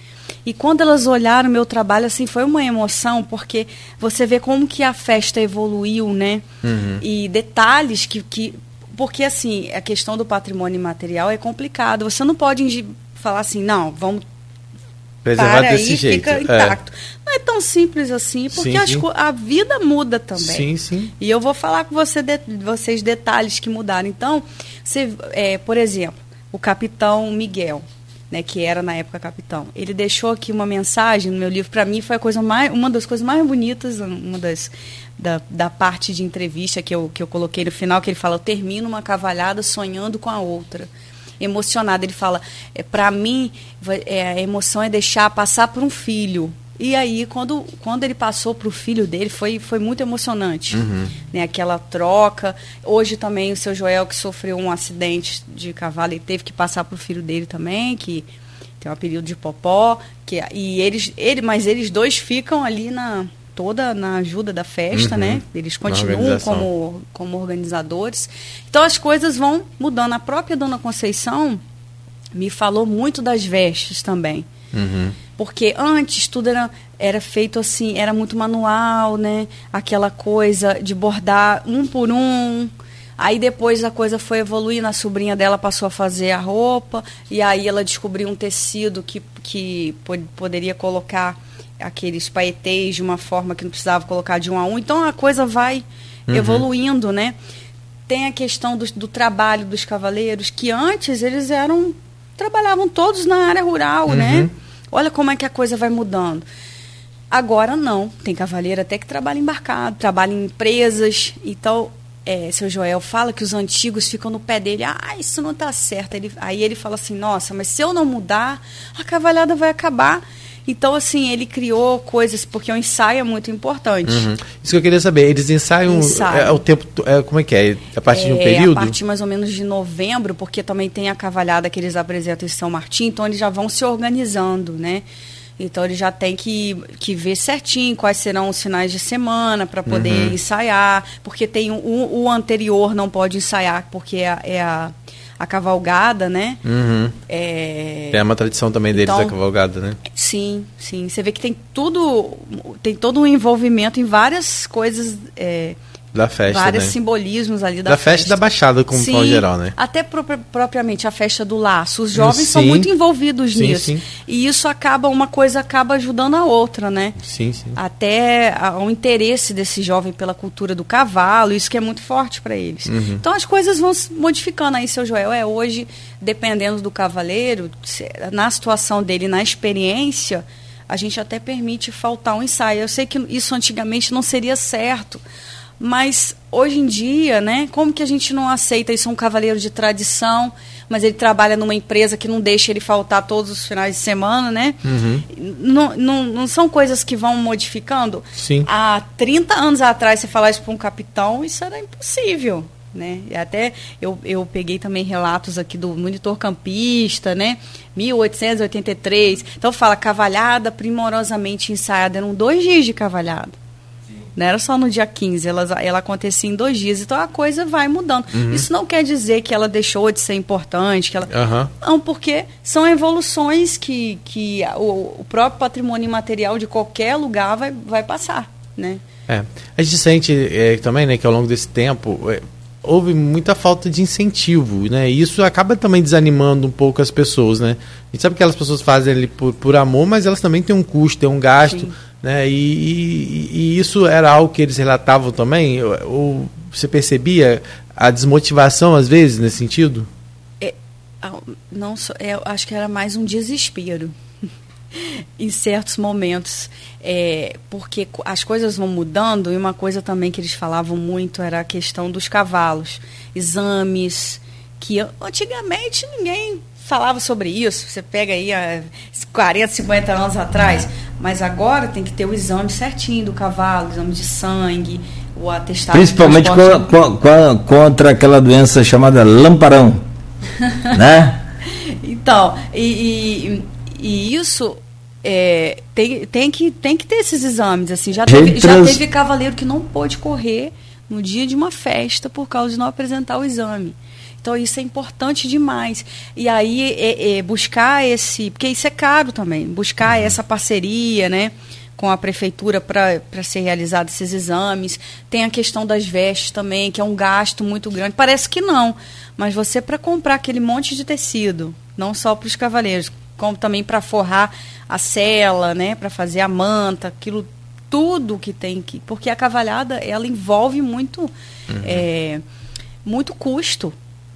E quando elas olharam meu trabalho, assim, foi uma emoção, porque você vê como que a festa evoluiu, né? Uhum. E detalhes que, que. Porque, assim, a questão do patrimônio imaterial é complicado. Você não pode falar assim, não, vamos Preservar para desse aí, jeito. fica é. Não é tão simples assim, porque Sim, sim. a vida muda também. Sim, sim. E eu vou falar com você de- vocês detalhes que mudaram. Então, você, é, por exemplo, o capitão Miguel, né, que era na época capitão, ele deixou aqui uma mensagem no meu livro. Para mim, foi a coisa mais, uma das coisas mais bonitas, uma das da, da parte de entrevista que eu, que eu coloquei no final, que ele fala: Eu termino uma cavalhada sonhando com a outra. Emocionado. Ele fala: é, Para mim, é, a emoção é deixar passar por um filho. E aí, quando, quando ele passou para o filho dele, foi, foi muito emocionante. Né, aquela troca. Hoje também o seu Joel, que sofreu um acidente de cavalo, e teve que passar para o filho dele também, que tem um período de popó. Que, e eles, ele, mas eles dois ficam ali na toda na ajuda da festa, Uhum. né? Eles continuam como, como organizadores. Então as coisas vão mudando. A própria Dona Conceição me falou muito das vestes também. Uhum. Porque antes tudo era, era feito assim, era muito manual, né? Aquela coisa de bordar um por um. Aí depois a coisa foi evoluindo, a sobrinha dela passou a fazer a roupa, e aí ela descobriu um tecido que, que po- poderia colocar aqueles paetês de uma forma que não precisava colocar de um a um. Então a coisa vai evoluindo, né? Tem a questão do, do trabalho dos cavaleiros, que antes eles eram. trabalhavam todos na área rural, né? Olha como é que a coisa vai mudando. Agora não. Tem cavaleiro até que trabalha embarcado, trabalha em empresas. Então, é, seu Joel fala que os antigos ficam no pé dele. Ah, isso não está certo. Ele, aí ele fala assim: nossa, mas se eu não mudar, a cavalhada vai acabar. Então, assim, ele criou coisas, porque o ensaio é muito importante. Uhum. Isso que eu queria saber. Eles ensaiam, Ensaiam. é, o tempo. É, como é que é? A partir de um É, período? A partir mais ou menos de novembro, porque também tem a cavalhada que eles apresentam em São Martim, então eles já vão se organizando, né? Então eles já tem que, que ver certinho quais serão os finais de semana para poder Uhum. ensaiar, porque tem o, o anterior não pode ensaiar, porque é, é a, a cavalgada, né? Uhum. É, É uma tradição também deles, Então- a cavalgada, né? Sim, sim. Você vê que tem tudo, tem todo um envolvimento em várias coisas, é, Da festa, vários né? simbolismos ali da, Da festa e da Baixada, como Sim, geral, né? Até pro- propriamente a festa do laço. Os jovens Sim. são muito envolvidos Sim, nisso. E isso acaba, uma coisa acaba ajudando a outra, né? Sim, sim. Até o interesse desse jovem pela cultura do cavalo, isso que é muito forte para eles. Uhum. Então as coisas vão se modificando aí, seu Joel. É hoje, dependendo do cavaleiro, na situação dele, na experiência, a gente até permite faltar um ensaio. Eu sei que isso antigamente não seria certo. Mas hoje em dia, né, como que a gente não aceita isso? É um cavaleiro de tradição, mas ele trabalha numa empresa que não deixa ele faltar todos os finais de semana, né? Uhum. Não, não, não são coisas que vão modificando? Sim. Há 30 anos atrás, você falar isso para um capitão, isso era impossível. Né? E até eu, eu peguei também relatos aqui do monitor campista, né? 1883. Então fala, cavalhada primorosamente ensaiada. Eram dois dias de cavalhada. Não era só no dia 15, ela, ela acontecia em dois dias. Então a coisa vai mudando. Isso não quer dizer que ela deixou de ser importante, que ela. Aham. Não, porque são evoluções que, que o, o próprio patrimônio imaterial de qualquer lugar vai, vai passar, né? É. A gente sente é, também, né, que ao longo desse tempo é, houve muita falta de incentivo, né? E isso acaba também desanimando um pouco as pessoas, né? A gente sabe que aquelas pessoas fazem ali por, por amor, mas elas também têm um custo, têm um gasto, Sim. Né? E, e- e isso era algo que eles relatavam também? Ou, você percebia a desmotivação às vezes nesse sentido? Ah, Não, é, eu acho que era mais um desespero em certos momentos, é, porque as coisas vão mudando e uma coisa também que eles falavam muito era a questão dos cavalos, exames que an- antigamente ninguém falava sobre isso. Você pega aí há 40, 50 anos atrás, mas agora tem que ter o exame certinho do cavalo, exame de sangue, o atestado. Principalmente contra aquela doença chamada lamparão. né? Então, e, e- e isso é, tem, tem, que, tem que ter esses exames. Assim, já, teve, já teve cavaleiro que não pôde correr no dia de uma festa por causa de não apresentar o exame. Então isso é importante demais. E aí é, é, buscar esse. Porque isso é caro também, buscar essa parceria, né? Com a prefeitura para ser realizados esses exames. Tem a questão das vestes também, que é um gasto muito grande. Parece que não, mas você para comprar aquele monte de tecido, não só para os cavaleiros, como também para forrar a cela, né, para fazer a manta, aquilo tudo que tem que, porque a cavalhada ela envolve muito, uhum. é, muito custo,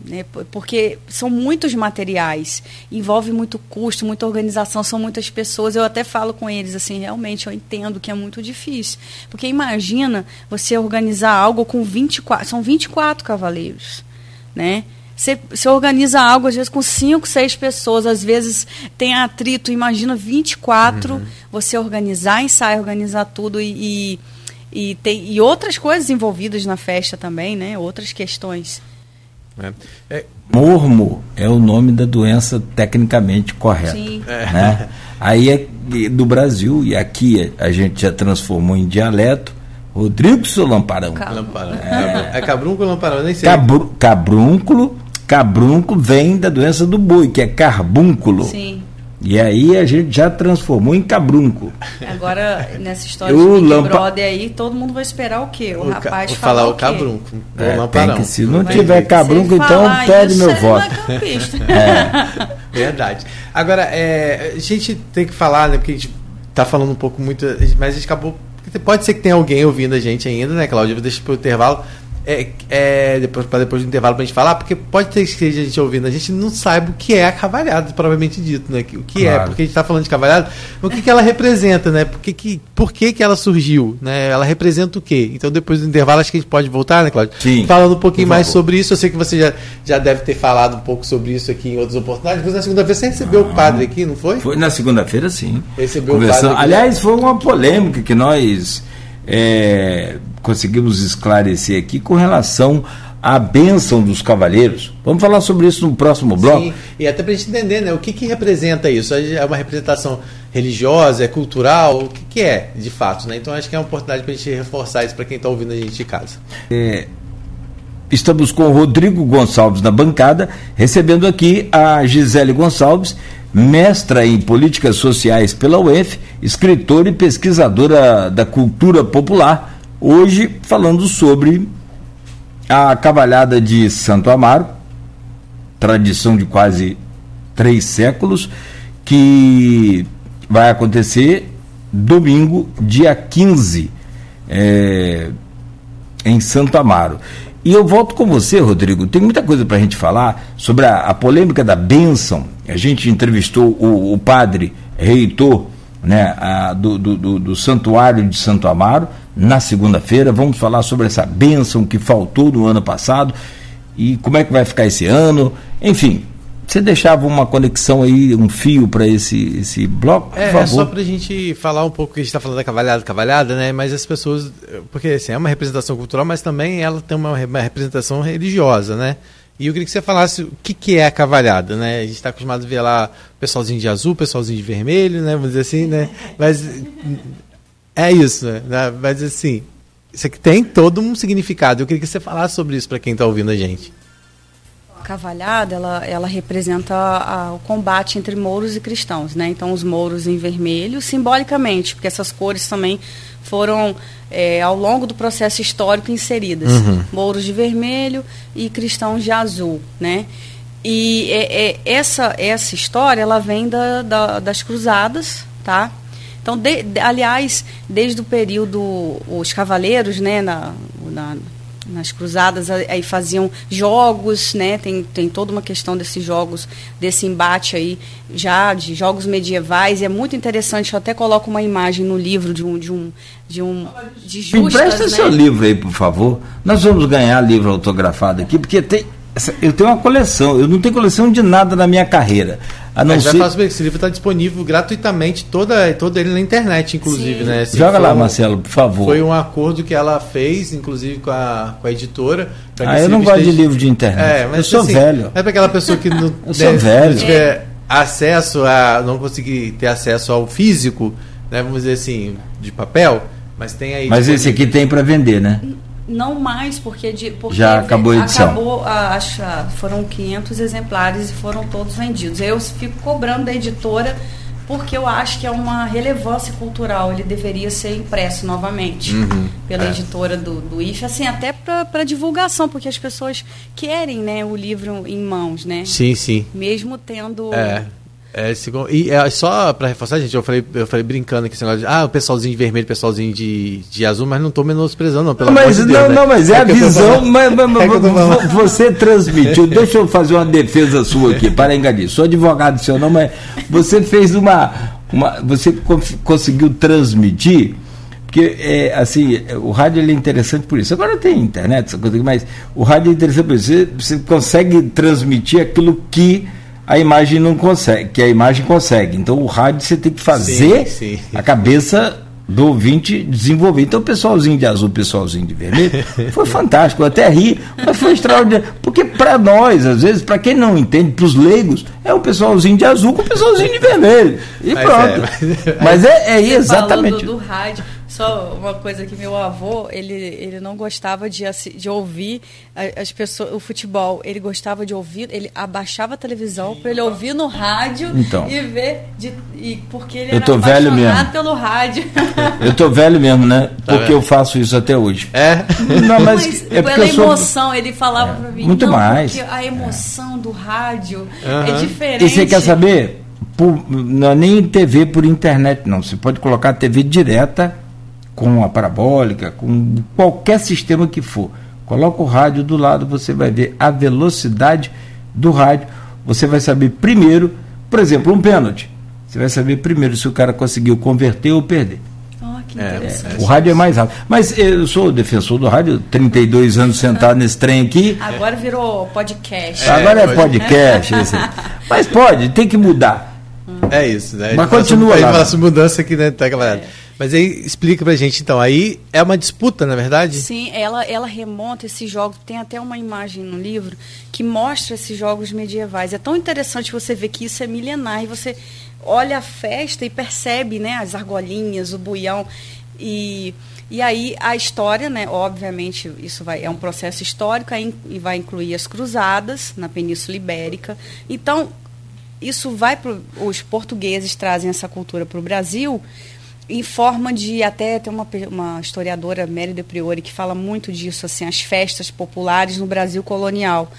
né? Porque são muitos materiais, envolve muito custo, muita organização, são muitas pessoas. Eu até falo com eles assim, realmente eu entendo que é muito difícil. Porque imagina você organizar algo com 24, são 24 cavaleiros, né? Você, você organiza algo, às vezes, com 5, 6 pessoas, às vezes tem atrito, imagina 24, uhum. você organizar, ensaiar, organizar tudo e, e, e, tem, e outras coisas envolvidas na festa também, né? Outras questões. É. É, mormo é o nome da doença tecnicamente correta. Sim. Né? Aí é do Brasil, e aqui a gente já transformou em dialeto. Rodrigo seu Lamparão. Lamparão. É, é cabrúnculo ou lamparão? Nem sei. Cabru, cabrúnculo, cabrúnculo vem da doença do boi, que é carbúnculo. Sim. E aí a gente já transformou em cabrunco. Agora, nessa história o de Big lampa... Brother aí, todo mundo vai esperar o quê? O, o rapaz ca... falar o, o cabrunco. É, tem que, se não tiver cabrunco, então pede meu voto. É, Verdade. Agora, é, a gente tem que falar, né? Porque a gente tá falando um pouco muito, mas a gente acabou. Pode ser que tenha alguém ouvindo a gente ainda, né, Cláudia? Vou deixar pro intervalo é, é, depois, para depois do intervalo para a gente falar, porque pode ter que a gente ouvindo, a gente não sabe o que é a cavalhada, provavelmente dito, né? O que é, claro. é, porque a gente está falando de cavalhada, o que, que ela representa, né? Por que, que, por que, que ela surgiu, né? Ela representa o quê? Então depois do intervalo acho que a gente pode voltar, né, Cláudio? Sim. Falando um pouquinho mais sobre isso, eu sei que você já, já deve ter falado um pouco sobre isso aqui em outras oportunidades, mas na segunda-feira você recebeu ah, o padre aqui, não foi? Foi na segunda-feira, sim. Recebeu o padre. Aqui, Aliás, foi uma polêmica que nós é, conseguimos esclarecer aqui com relação à bênção dos cavaleiros. Vamos falar sobre isso no próximo bloco. Sim, e até para a gente entender, né, o que, que representa isso? É uma representação religiosa, é cultural? O que, que é, de fato? Né? Então acho que é uma oportunidade para a gente reforçar isso para quem está ouvindo a gente de casa. É, estamos com o Rodrigo Gonçalves na bancada, recebendo aqui a Gisele Gonçalves, mestra em políticas sociais pela UF, escritora e pesquisadora da cultura popular, hoje falando sobre a cavalhada de Santo Amaro, tradição de quase três séculos, que vai acontecer domingo, dia 15, é, em Santo Amaro. E eu volto com você, Rodrigo. Tem muita coisa para a gente falar sobre a, a, polêmica da bênção. A gente entrevistou o, o padre reitor né, a, do, do, do, Santuário de Santo Amaro na segunda-feira. Vamos falar sobre essa bênção que faltou no ano passado e como é que vai ficar esse ano. Enfim, você deixava uma conexão aí, um fio para esse, esse bloco? Por é, favor. é só para a gente falar um pouco que a gente está falando da cavalhada, cavalhada, né? Mas as pessoas, porque assim, é uma representação cultural, mas também ela tem uma, uma representação religiosa, né? E eu queria que você falasse o que, que é a cavalhada, né? A gente está acostumado a ver lá pessoalzinho de azul, pessoalzinho de vermelho, né? Vamos dizer assim, né? Mas é isso, né? Mas assim, isso aqui tem todo um significado. Eu queria que você falasse sobre isso para quem está ouvindo a gente cavalhada ela, ela representa a, o combate entre mouros e cristãos, né? Então os mouros em vermelho, simbolicamente, porque essas cores também foram é, ao longo do processo histórico inseridas, uhum. mouros de vermelho e cristãos de azul, né? E é, é, essa essa história ela vem da, da, das cruzadas, tá? Então, de, de, aliás, desde o período os cavaleiros, né, na, na nas cruzadas aí faziam jogos, né? Tem, tem toda uma questão desses jogos, desse embate aí já de jogos medievais. E é muito interessante. Eu até coloco uma imagem no livro de um de um de um de justas, Empresta né? seu livro aí, por favor. Nós vamos ganhar livro autografado aqui, porque tem eu tenho uma coleção, eu não tenho coleção de nada na minha carreira. A não ser... já esse livro está disponível gratuitamente, toda, todo ele na internet, inclusive, Sim. né? Esse Joga lá, um, Marcelo, por favor. Foi um acordo que ela fez, inclusive, com a, com a editora. Ah, eu não gosto de livro de internet. É, mas, eu sou assim, velho. É para aquela pessoa que não, eu sou velho. não tiver acesso a. não conseguir ter acesso ao físico, né? Vamos dizer assim, de papel, mas tem aí. Mas esse aqui tem para vender, né? Não mais, porque, de, porque já acabou a edição. Acabou, acho, foram 500 exemplares e foram todos vendidos. Eu fico cobrando da editora porque eu acho que é uma relevância cultural. Ele deveria ser impresso novamente Uhum, pela é. editora do, do IF, assim, até para divulgação, porque as pessoas querem né, o livro em mãos, né? Sim, sim. Mesmo tendo. É. É, e é, só pra reforçar, gente, eu falei, eu falei brincando aqui esse negócio de, ah, o pessoalzinho de vermelho, o pessoalzinho de, de azul, mas não tô menosprezando, não, pelo mas de não, Deus, né? não, mas é, a eu tô visão. Mas, mas- é mas você transmitiu. Deixa eu fazer uma defesa sua aqui, para enganar. Sou advogado seu não, mas você fez uma. uma você conseguiu transmitir. Porque, é, assim, o rádio é interessante por isso. Agora tem internet, mas o rádio é interessante por isso. Você, você consegue transmitir aquilo que a imagem não consegue, que a imagem consegue. Então, o rádio você tem que fazer Sim, sim. a cabeça do ouvinte desenvolver. Então, o pessoalzinho de azul, o pessoalzinho de vermelho, foi fantástico. Eu até ri, mas foi extraordinário. Porque, para nós, às vezes, para quem não entende, para os leigos, é o pessoalzinho de azul com o pessoalzinho de vermelho. E Mas pronto. é, mas- Mas é, é exatamente. falou do, do rádio. Só uma coisa que meu avô, ele, ele não gostava de, de ouvir as pessoas, o futebol. Ele gostava de ouvir, ele abaixava a televisão para ele ouvir no rádio Então. e ver. De, e porque ele Eu era tô velho apaixonado mesmo. pelo rádio. Eu tô velho mesmo, né? Porque vendo? eu faço isso até hoje. É? Não, mas, Mas é porque pela eu sou. emoção, ele falava pra mim. muito não, mais. Porque a emoção do rádio Aham. é diferente. E você quer saber? Por- não é nem TV por internet, não. Você pode colocar a TV direta com a parabólica, com qualquer sistema que for. Coloca o rádio do lado, você vai ver a velocidade do rádio. Você vai saber primeiro, por exemplo, um pênalti. Você vai saber primeiro se o cara conseguiu converter ou perder. Oh, que É, interessante. O rádio é mais rápido. Mas eu sou defensor do rádio, 32 anos sentado nesse trem aqui. Agora virou podcast. Agora é pode- podcast. Mas pode, tem que mudar. É isso, né? Mas continua lá. mudança aqui, né? Tá aquela... Mas aí explica pra gente, então. Aí é uma disputa, na verdade? Sim, ela, ela remonta esses jogos. Tem até uma imagem no livro que mostra esses jogos medievais. É tão interessante você ver que isso é milenar e você olha a festa e percebe né, as argolinhas, o buião. E, e aí a história, né, obviamente, isso vai, é um processo histórico e vai incluir as cruzadas na Península Ibérica. Então, isso vai os portugueses trazem essa cultura para o Brasil em forma de até tem uma, uma historiadora Mérida Priori que fala muito disso assim as festas populares no Brasil colonial.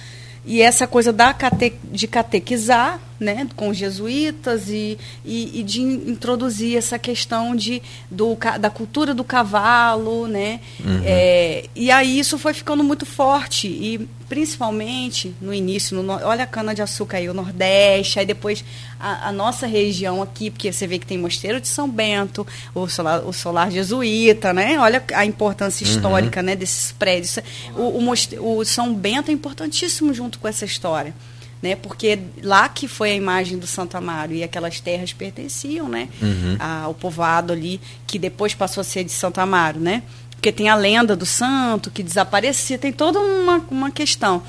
E essa coisa da cate, de catequizar né com os jesuítas e, e, e de in- introduzir essa questão de do, da cultura do cavalo né? É, e aí isso foi ficando muito forte e principalmente no início no, olha a cana de açúcar aí o nordeste aí depois a, a nossa região aqui porque você vê que tem mosteiro de São Bento o solar, o solar jesuíta né? Olha a importância histórica né desses prédios. O, o, o São Bento é importantíssimo junto com essa história né? Porque lá que foi a imagem do Santo Amaro e aquelas terras pertenciam, né? Ao povoado ali que depois passou a ser de Santo Amaro, né? Porque tem a lenda do santo que desaparecia, tem toda uma, uma questão.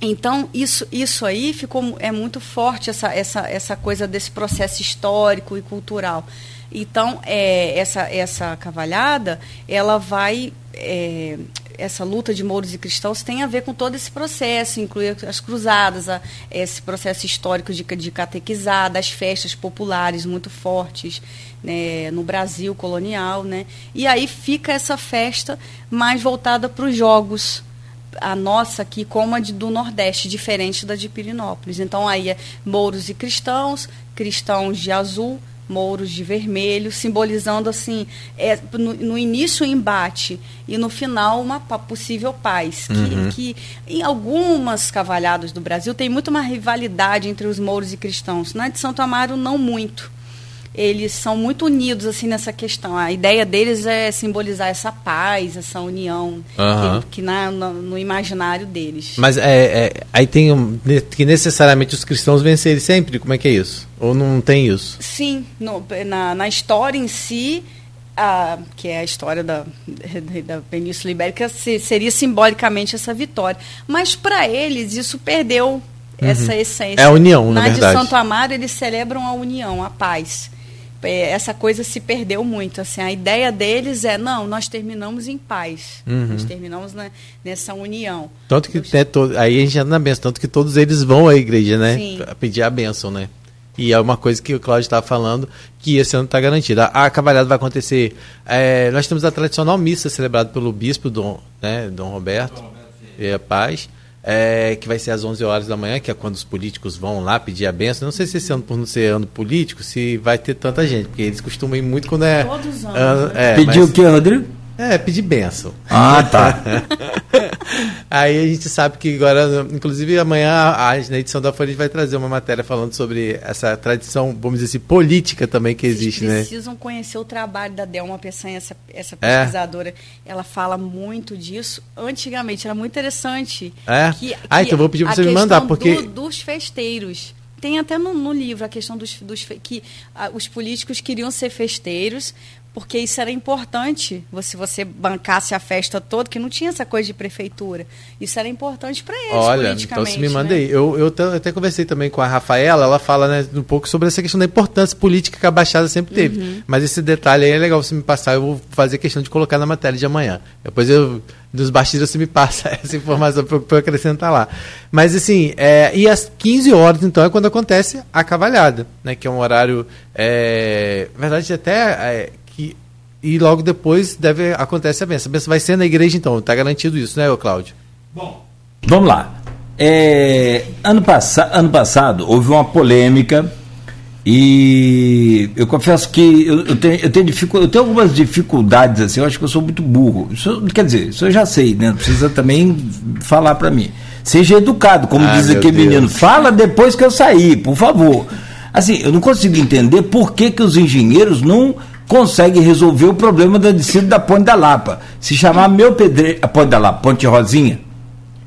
Então, isso, isso aí ficou é muito forte, essa, essa, essa coisa desse processo histórico e cultural. Então, é, essa, essa cavalhada, ela vai. é, essa luta de mouros e cristãos tem a ver com todo esse processo, inclui as cruzadas, a- esse processo histórico de, de catequizar, das festas populares muito fortes né, no Brasil colonial. Né? E aí fica essa festa mais voltada para os jogos a nossa aqui como a de, do Nordeste, diferente da de Pirinópolis. Então aí é mouros e cristãos, cristãos de azul, mouros de vermelho, simbolizando assim, é, no, no início o embate e no final uma possível paz. Que, que em algumas cavalhadas do Brasil tem muito uma rivalidade entre os mouros e cristãos. Na de Santo Amaro, não muito eles são muito unidos assim nessa questão. A ideia deles é simbolizar essa paz, essa união Aham. que, que na, no, no imaginário deles. Mas é, é, aí tem um, que necessariamente os cristãos vencerem sempre? Como é que é isso? Ou não tem isso? Sim, no- na, na história em si, a, que é a história da, da Península Ibérica, se- seria simbolicamente essa vitória. Mas para eles isso perdeu essa essência. É a união, na na verdade. de Santo Amaro eles celebram a união, a paz. É, Essa coisa se perdeu muito. Assim, a ideia deles é não, nós terminamos em paz, Uhum. nós terminamos na- nessa união. Tanto que né, to- aí a gente entra na benção, tanto que todos eles vão à igreja, né? Sim. Pra pedir a benção, né? E é uma coisa que o Cláudio estava falando que esse ano está garantida. A, a cavalhada vai acontecer. É, nós temos a tradicional missa celebrada pelo bispo Dom, né, Dom Roberto, Dom Roberto e a Paz. É, que vai ser às 11 horas da manhã, que é quando os políticos vão lá pedir a benção. Não sei se esse ano, por não ser ano político, se vai ter tanta gente, porque eles costumam ir muito quando é. Todos os anos. Né? É, Pediu mas... o que, Rodrigo? É, pedir benção. Ah, tá. Aí a gente sabe que agora, inclusive amanhã, a, na edição da Folha, a gente vai trazer uma matéria falando sobre essa tradição, vamos dizer assim, política também que Vocês existe, precisam né? precisam conhecer o trabalho da Delma Peçanha, essa, essa é. pesquisadora. É. Ela fala muito disso. Antigamente era muito interessante. É? Que, ah, então vou pedir para você me mandar, porque... Do, dos festeiros tem até no, no, livro a questão dos, dos que ah, os políticos queriam ser festeiros, porque isso era importante. Se você bancasse a festa toda, que não tinha essa coisa de prefeitura. Isso era importante para eles, Olha, então se me mandei. Né? Eu, eu, eu, até conversei também com a Rafaela, ela fala né, um pouco sobre essa questão da importância política que a Baixada sempre teve. Uhum. Mas esse detalhe aí é legal você me passar, eu vou fazer questão de colocar na matéria de amanhã. Depois eu, dos bastidores, você me passa essa informação para eu acrescentar lá. Mas assim, é, e às 15 horas, então, é quando acontece a cavalhada, né? Que é um horário. É, na verdade, até. É, e logo depois deve acontece a benção. A benção vai ser na igreja, então, está garantido isso, né, Cláudio? Bom, vamos lá. É, ano, pass ano passado houve uma polêmica e eu confesso que eu, eu, tenho, eu, tenho, eu tenho algumas dificuldades, assim, eu acho que eu sou muito burro. Isso, quer dizer, isso eu já sei, né? Não precisa também falar para mim. Seja educado, como ah, diz aquele menino. Fala depois que eu sair, por favor. Assim, eu não consigo entender por que, que os engenheiros não consegue resolver o problema da descida da Ponte da Lapa. Se chamar meu pedreiro, a Ponte da Lapa, Ponte Rosinha,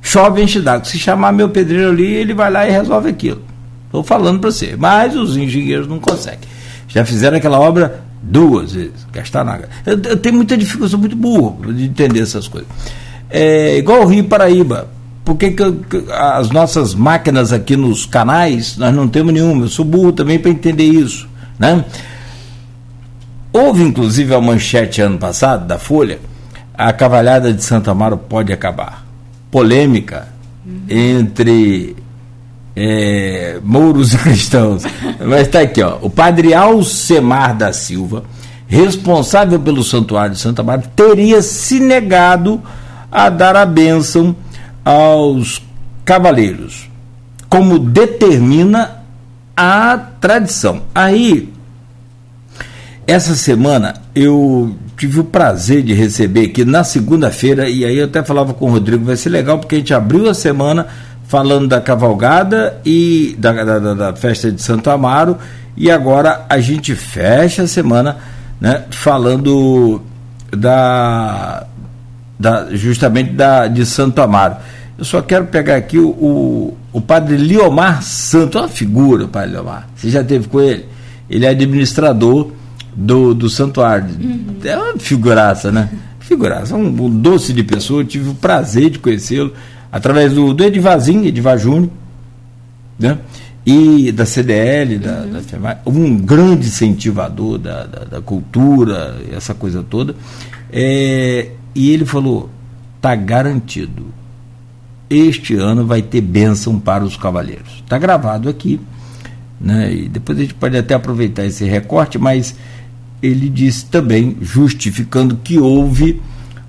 chove enche d'água. Se chamar meu pedreiro ali, ele vai lá e resolve aquilo. Estou falando para você. Mas os engenheiros não conseguem. Já fizeram aquela obra duas vezes. Gastaram água. Eu, eu tenho muita dificuldade, sou muito burro de entender essas coisas. É igual o Rio Paraíba. Por que, que, que as nossas máquinas aqui nos canais, nós não temos nenhuma? Eu sou burro também para entender isso. Né? Houve inclusive a manchete ano passado da Folha, a cavalhada de Santa Amaro pode acabar. Polêmica uhum. entre é, mouros e cristãos. Mas está aqui, ó. O padre Alcemar da Silva, responsável pelo santuário de Santa Amaro, teria se negado a dar a bênção aos cavaleiros, como determina a tradição. Aí essa semana eu tive o prazer de receber aqui na segunda-feira, e aí eu até falava com o Rodrigo, vai ser legal porque a gente abriu a semana falando da cavalgada e da, da, da festa de Santo Amaro, e agora a gente fecha a semana né, falando da, da justamente da, de Santo Amaro. Eu só quero pegar aqui o, o, o padre Liomar Santo, uma figura, padre Liomar. Você já teve com ele? Ele é administrador do, do santuário. Uhum. É uma figuraça, né? Figuraça, um, um, doce de pessoa. Eu tive o prazer de conhecê-lo através do, do Edivazinho, Edivar Júnior, né? e da CDL, da, uhum. da um grande incentivador da, da, da, cultura, essa coisa toda. É, e ele falou: está garantido. Este ano vai ter bênção para os cavaleiros. Está gravado aqui. Né? E depois a gente pode até aproveitar esse recorte, mas ele disse também, justificando que houve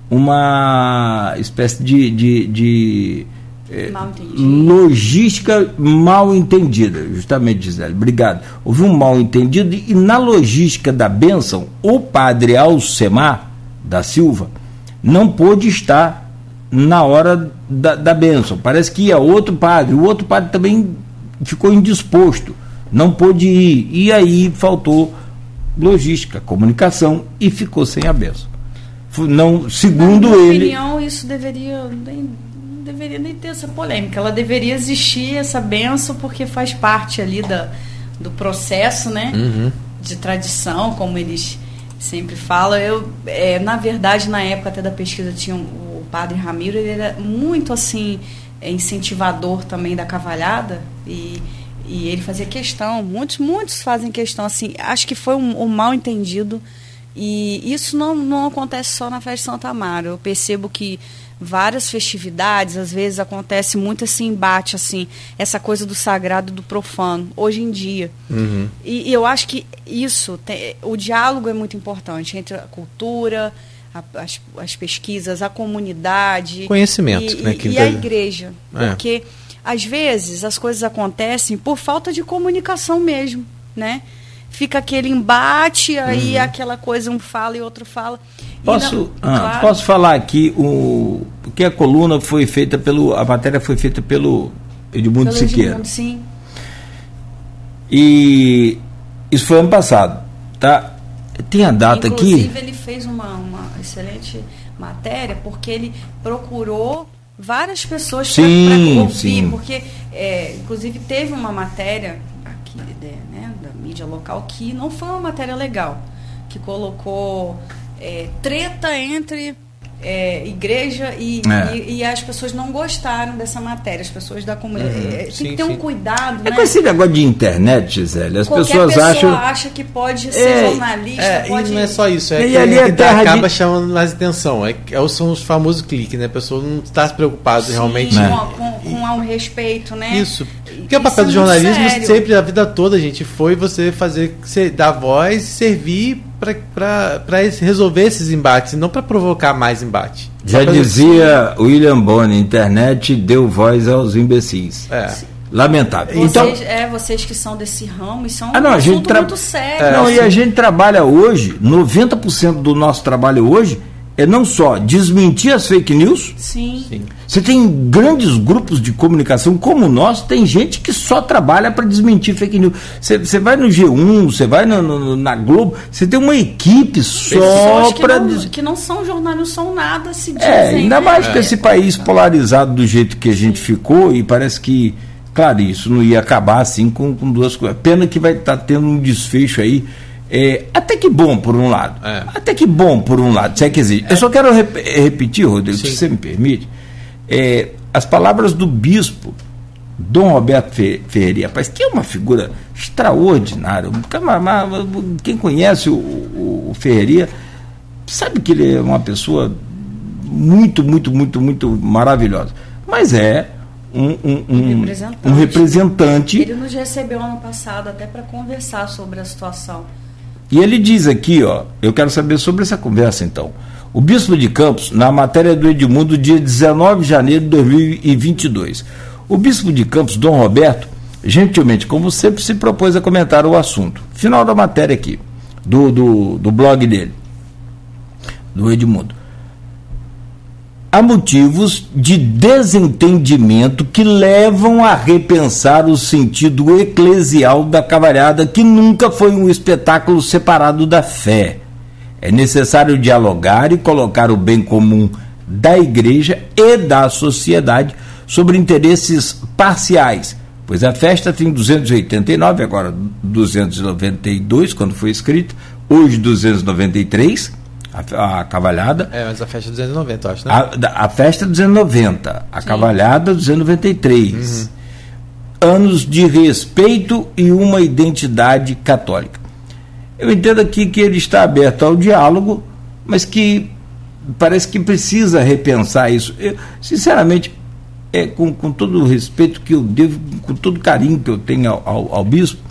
uma espécie de, de, de é, mal logística mal entendida, justamente, Gisele. Obrigado. Houve um mal entendido e na logística da bênção, o padre Alcemar da Silva não pôde estar na hora da, da bênção. Parece que ia outro padre, o outro padre também ficou indisposto, não pôde ir. E aí faltou logística, comunicação e ficou sem a benção. Não, segundo Na minha ele. opinião, isso deveria nem, deveria nem ter essa polêmica. Ela deveria existir essa benção porque faz parte ali da, do processo, né? Uhum. De tradição, como eles sempre falam. Eu, é, na verdade, na época até da pesquisa tinha um, o padre Ramiro, ele era muito assim incentivador também da cavalhada e e ele fazia questão, muitos, muitos fazem questão, assim, acho que foi um, um mal entendido E isso não, não acontece só na festa de Santa Amaro. Eu percebo que várias festividades, às vezes acontece muito esse embate, assim, essa coisa do sagrado e do profano, hoje em dia. Uhum. E, e, eu acho que isso, tem, o diálogo é muito importante entre a cultura, a, as, as, pesquisas, a comunidade. Conhecimento, e, né? E, e a igreja. É. Porque, às vezes, as coisas acontecem por falta de comunicação mesmo, né? fica aquele embate, aí uhum. aquela coisa, um fala e outro fala. Posso, não, ah, claro. posso falar aqui o porque a coluna foi feita pelo a matéria foi feita pelo Edmundo pelo Siqueira. Edmundo, sim. E isso foi ano passado, tá? Tem a data Inclusive, aqui. Inclusive ele fez uma, uma excelente matéria porque ele procurou várias pessoas para ouvir, sim. porque é, inclusive teve uma matéria aqui, né, mídia local que não foi uma matéria legal, que colocou é, treta entre é, igreja e, é. e, e, as pessoas não gostaram dessa matéria, as pessoas da comunidade. Uhum. É, tem sim, que ter sim. um cuidado. É né? com esse negócio de internet, Gisele. As Qualquer pessoas pessoa acham. acha que pode ser é, jornalista. É, pode... E não é só isso, é e que, ali é que acaba de... chamando mais atenção. É, é, são os famosos cliques, né? A pessoa não está se preocupada realmente. Com, né? com, com, o respeito, né? Isso. Porque o papel do jornalismo sempre, a vida toda, gente, foi você fazer, dar voz e servir para resolver esses embates, e não para provocar mais embate. Já dizia assim. William Bonner, internet deu voz aos imbecis. É. Lamentável. Vocês, então, é, vocês que são desse ramo, e são ah, não, um a gente muito sério. É, não, assim. e a gente trabalha hoje, 90% do nosso trabalho hoje é não só desmentir as fake news. Sim. Sim. Você tem grandes grupos de comunicação como nós, tem gente que só trabalha para desmentir fake news. Você, você vai no G1, você vai no, no, na Globo, você tem uma equipe só para. Que, que não são jornais, não são nada, se dizem. É, ainda né? mais é. que esse país polarizado do jeito que a gente ficou, e parece que, claro, isso não ia acabar assim com, com duas coisas. Pena que vai estar tá tendo um desfecho aí é, até que bom por um lado. É. Até que bom por um lado, se é que existe. Eu só quero rep repetir, Rodrigo, Sim. se você me permite, é, as palavras do bispo Dom Roberto Ferreira, rapaz, que é uma figura extraordinária. Quem conhece o, o, o Ferreira sabe que ele é uma pessoa muito, muito, muito, muito maravilhosa. Mas é um, um, um, representante. um representante. Ele nos recebeu ano passado até para conversar sobre a situação. E ele diz aqui, ó, eu quero saber sobre essa conversa então. O bispo de Campos, na matéria do Edmundo, dia 19 de janeiro de 2022. O bispo de Campos, Dom Roberto, gentilmente, como sempre, se propôs a comentar o assunto. Final da matéria aqui, do, do, do blog dele, do Edmundo há motivos de desentendimento que levam a repensar o sentido eclesial da cavalhada, que nunca foi um espetáculo separado da fé. É necessário dialogar e colocar o bem comum da igreja e da sociedade sobre interesses parciais, pois a festa tem 289, agora 292, quando foi escrita, hoje 293 a, a cavalhada. É, mas a festa é 290, acho, né? A, a festa é 290, a Sim. cavalhada 293. Uhum. Anos de respeito e uma identidade católica. Eu entendo aqui que ele está aberto ao diálogo, mas que parece que precisa repensar isso. Eu, sinceramente, é, com, com todo o respeito que eu devo, com todo o carinho que eu tenho ao, ao, ao bispo,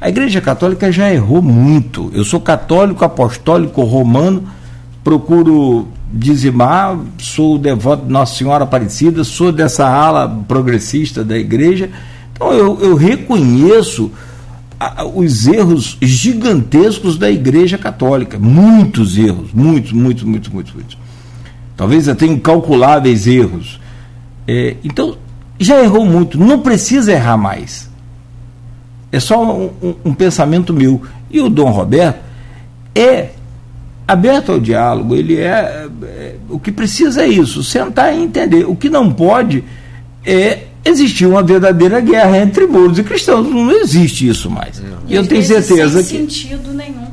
a Igreja Católica já errou muito. Eu sou católico, apostólico, romano, procuro dizimar, sou devoto de Nossa Senhora Aparecida, sou dessa ala progressista da igreja. Então eu, eu reconheço os erros gigantescos da Igreja Católica. Muitos erros, muitos, muitos, muitos, muitos, muitos. Talvez até incalculáveis erros. É, então, já errou muito, não precisa errar mais. É só um, um, um pensamento meu. E o Dom Roberto é aberto ao diálogo, ele é, é, o que precisa é isso, sentar e entender. O que não pode é existir uma verdadeira guerra entre muros e cristãos. Não existe isso mais. Não. E, eu tenho certeza sem que sentido nenhum,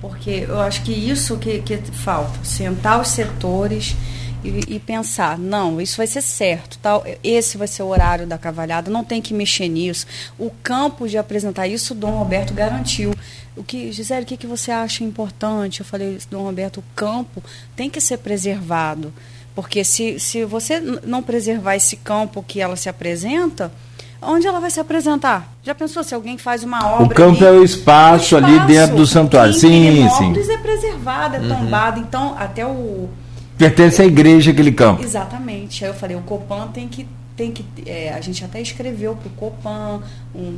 porque eu acho que isso que, que falta, sentar os setores e, e, pensar, não, isso vai ser certo, tal, esse vai ser o horário da cavalhada, não tem que mexer nisso. O campo de apresentar isso, o Dom Roberto garantiu. O que, Gisele, o que, que você acha importante? Eu falei, Dom Roberto, o campo tem que ser preservado. Porque se, se você não preservar esse campo que ela se apresenta, onde ela vai se apresentar? Já pensou se alguém faz uma obra? O campo ali, é o espaço, espaço ali dentro do santuário. Sim, sim. é preservado, é uhum. tombado. Então, até o. Pertence à igreja aquele campo. Exatamente. Aí eu falei, o Copan tem que tem que é, a gente até escreveu para o Copan um,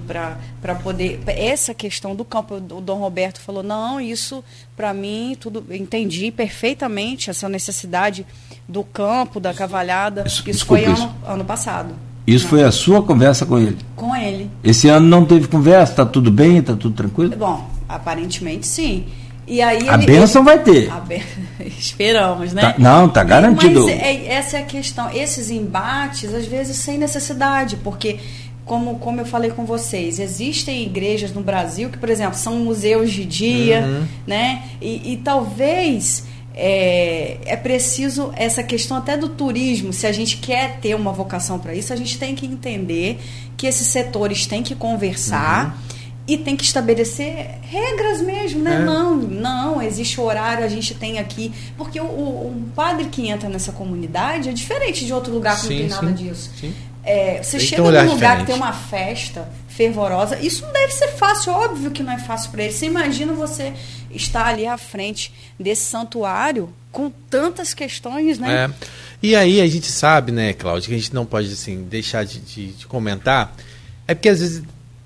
para poder essa questão do campo o Dom Roberto falou não isso para mim tudo entendi perfeitamente essa necessidade do campo da cavalhada. Isso, isso foi ano, ano passado. Isso não. foi a sua conversa com ele? Com ele. Esse ano não teve conversa? Está tudo bem? Está tudo tranquilo? Bom aparentemente sim e aí a ele, bênção vai ter. Ben... Esperamos, né? Tá, não, tá garantido. Mas é, essa é a questão. Esses embates, às vezes, sem necessidade, porque como, como eu falei com vocês, existem igrejas no Brasil que, por exemplo, são museus de dia, uhum. né? E, e talvez é, é, preciso essa questão até do turismo. Se a gente quer ter uma vocação para isso, a gente tem que entender que esses setores têm que conversar. Uhum e tem que estabelecer regras mesmo, né? É. Não, não, existe horário, a gente tem aqui. Porque o, o, um padre que entra nessa comunidade é diferente de outro lugar que sim, não tem nada sim, disso. Sim. É, você chega num lugar diferente. que tem uma festa fervorosa, isso não deve ser fácil, óbvio que não é fácil para ele. Você imagina você estar ali à frente desse santuário com tantas questões, né? É. E aí a gente sabe, né, Cláudia, que a gente não pode assim deixar de, de, de comentar, é porque às vezes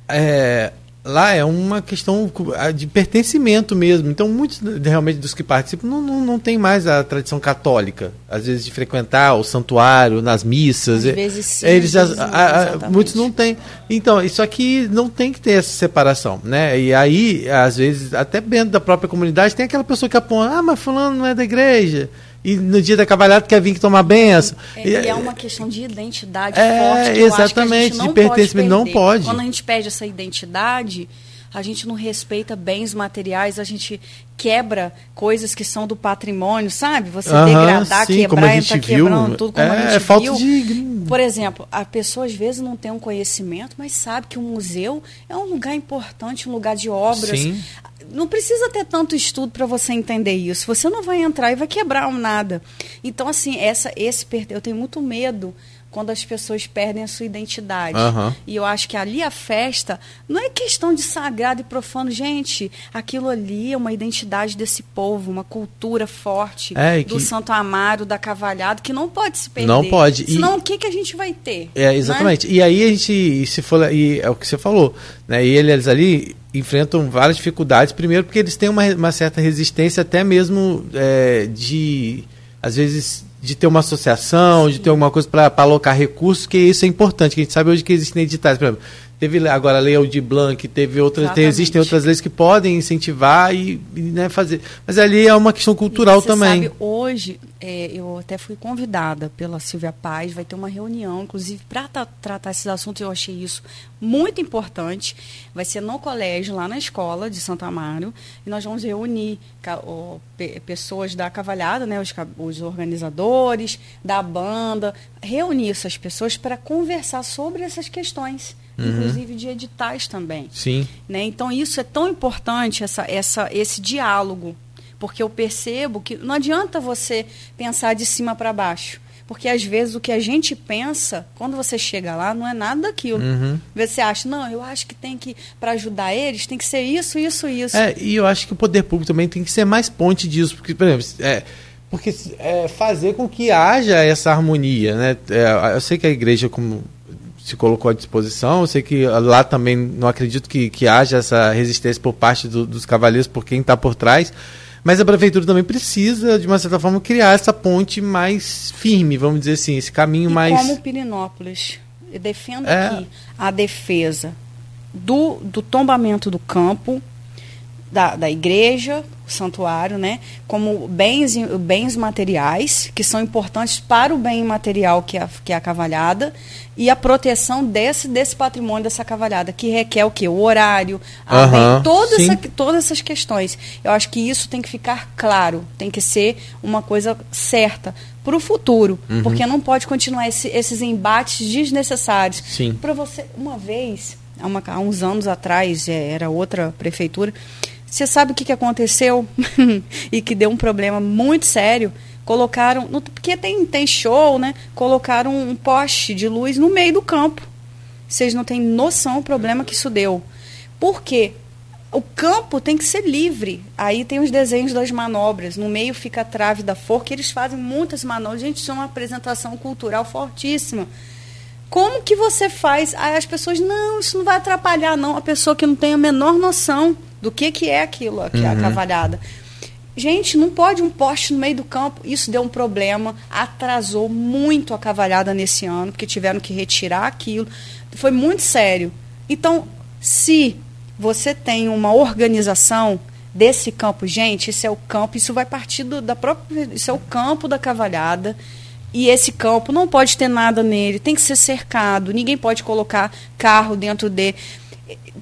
é, lá é uma questão de pertencimento mesmo. Então, muitos realmente dos que participam não, não, não tem mais a tradição católica, às vezes de frequentar o santuário, nas missas. Às vezes sim, eles vezes a, a, a, muitos não têm. Então, isso aqui não tem que ter essa separação, né? E aí, às vezes, até dentro da própria comunidade, tem aquela pessoa que aponta, ah, mas fulano não é da igreja e no dia da cavalhada quer vir tomar benção. É, e, é uma questão de identidade é, forte. exatamente, de pertencimento. Não pode. Quando a gente perde essa identidade, a gente não respeita bens materiais, a gente quebra coisas que são do patrimônio, sabe? Você degradar, sim, quebrar, entrar quebrando tudo como é, a gente é falta viu. De... Por exemplo, a pessoa às vezes não tem um conhecimento, mas sabe que um museu é um lugar importante, um lugar de obras. Sim. Não precisa ter tanto estudo para você entender isso. Você não vai entrar e vai quebrar nada. Então, assim, essa, esse eu tenho muito medo quando as pessoas perdem a sua identidade. Uhum. E eu acho que ali a festa não é questão de sagrado e profano. Gente, aquilo ali é uma identidade desse povo, uma cultura forte é, do Santo Amaro, da Cavalhado, que não pode se perder. Não pode. Senão e... o que, que a gente vai ter? É, exatamente. Né? E aí a gente, se for, e é o que você falou, né? E eles ali enfrentam várias dificuldades. Primeiro porque eles têm uma, uma certa resistência até mesmo é, de, às vezes de ter uma associação, Sim. de ter alguma coisa para alocar recursos, que isso é importante, que a gente sabe hoje que existem editais, por exemplo, teve agora a lei Aldir Blanc, teve outras, tem, existem outras leis que podem incentivar e, e né, fazer, mas ali é uma questão cultural também. Sabe, hoje é, eu até fui convidada pela Silvia Paz, vai ter uma reunião, inclusive, para tratar esses assuntos, eu achei isso muito importante. Vai ser no colégio, lá na escola de Santa Amaro, e nós vamos reunir o, pessoas da cavalhada, né, os, os organizadores, da banda, reunir essas pessoas para conversar sobre essas questões. Uhum. Inclusive de editais também. Sim. Né? Então, isso é tão importante, essa, essa, esse diálogo porque eu percebo que não adianta você pensar de cima para baixo. Porque às vezes o que a gente pensa, quando você chega lá, não é nada daquilo. Uhum. Você acha, não, eu acho que tem que, para ajudar eles, tem que ser isso, isso, isso. É, e eu acho que o poder público também tem que ser mais ponte disso. Porque, por exemplo, é, porque é, fazer com que haja essa harmonia, né? É, eu sei que a igreja, como se colocou à disposição, eu sei que lá também não acredito que, que haja essa resistência por parte do, dos cavaleiros, por quem está por trás. Mas a prefeitura também precisa, de uma certa forma, criar essa ponte mais firme, vamos dizer assim, esse caminho e mais. Como Pirinópolis. Eu defendo é. aqui a defesa do, do tombamento do campo, da, da igreja, o santuário, né, como bens, bens materiais, que são importantes para o bem material que é, que é a cavalhada, e a proteção desse, desse patrimônio, dessa cavalhada, que requer o quê? O horário, a uhum, bem, toda essa, todas essas questões. Eu acho que isso tem que ficar claro, tem que ser uma coisa certa para o futuro, uhum. porque não pode continuar esse, esses embates desnecessários. Para você, uma vez, há, uma, há, uns anos atrás, é, era outra prefeitura, você sabe o que, que aconteceu e que deu um problema muito sério? Colocaram, porque tem, tem show, né? Colocaram um poste de luz no meio do campo. Vocês não têm noção do problema que isso deu. Por quê? o campo tem que ser livre. Aí tem os desenhos das manobras. No meio fica a trave da forca. Eles fazem muitas manobras. Gente, isso é uma apresentação cultural fortíssima. Como que você faz? Aí as pessoas, não, isso não vai atrapalhar, não. A pessoa que não tem a menor noção do que, que é aquilo, aqui, uhum. a cavalhada. Gente, não pode um poste no meio do campo. Isso deu um problema, atrasou muito a cavalhada nesse ano, porque tiveram que retirar aquilo. Foi muito sério. Então, se você tem uma organização desse campo, gente, esse é o campo, isso vai partir do, da própria, isso é o campo da cavalhada. E esse campo não pode ter nada nele, tem que ser cercado, ninguém pode colocar carro dentro dele.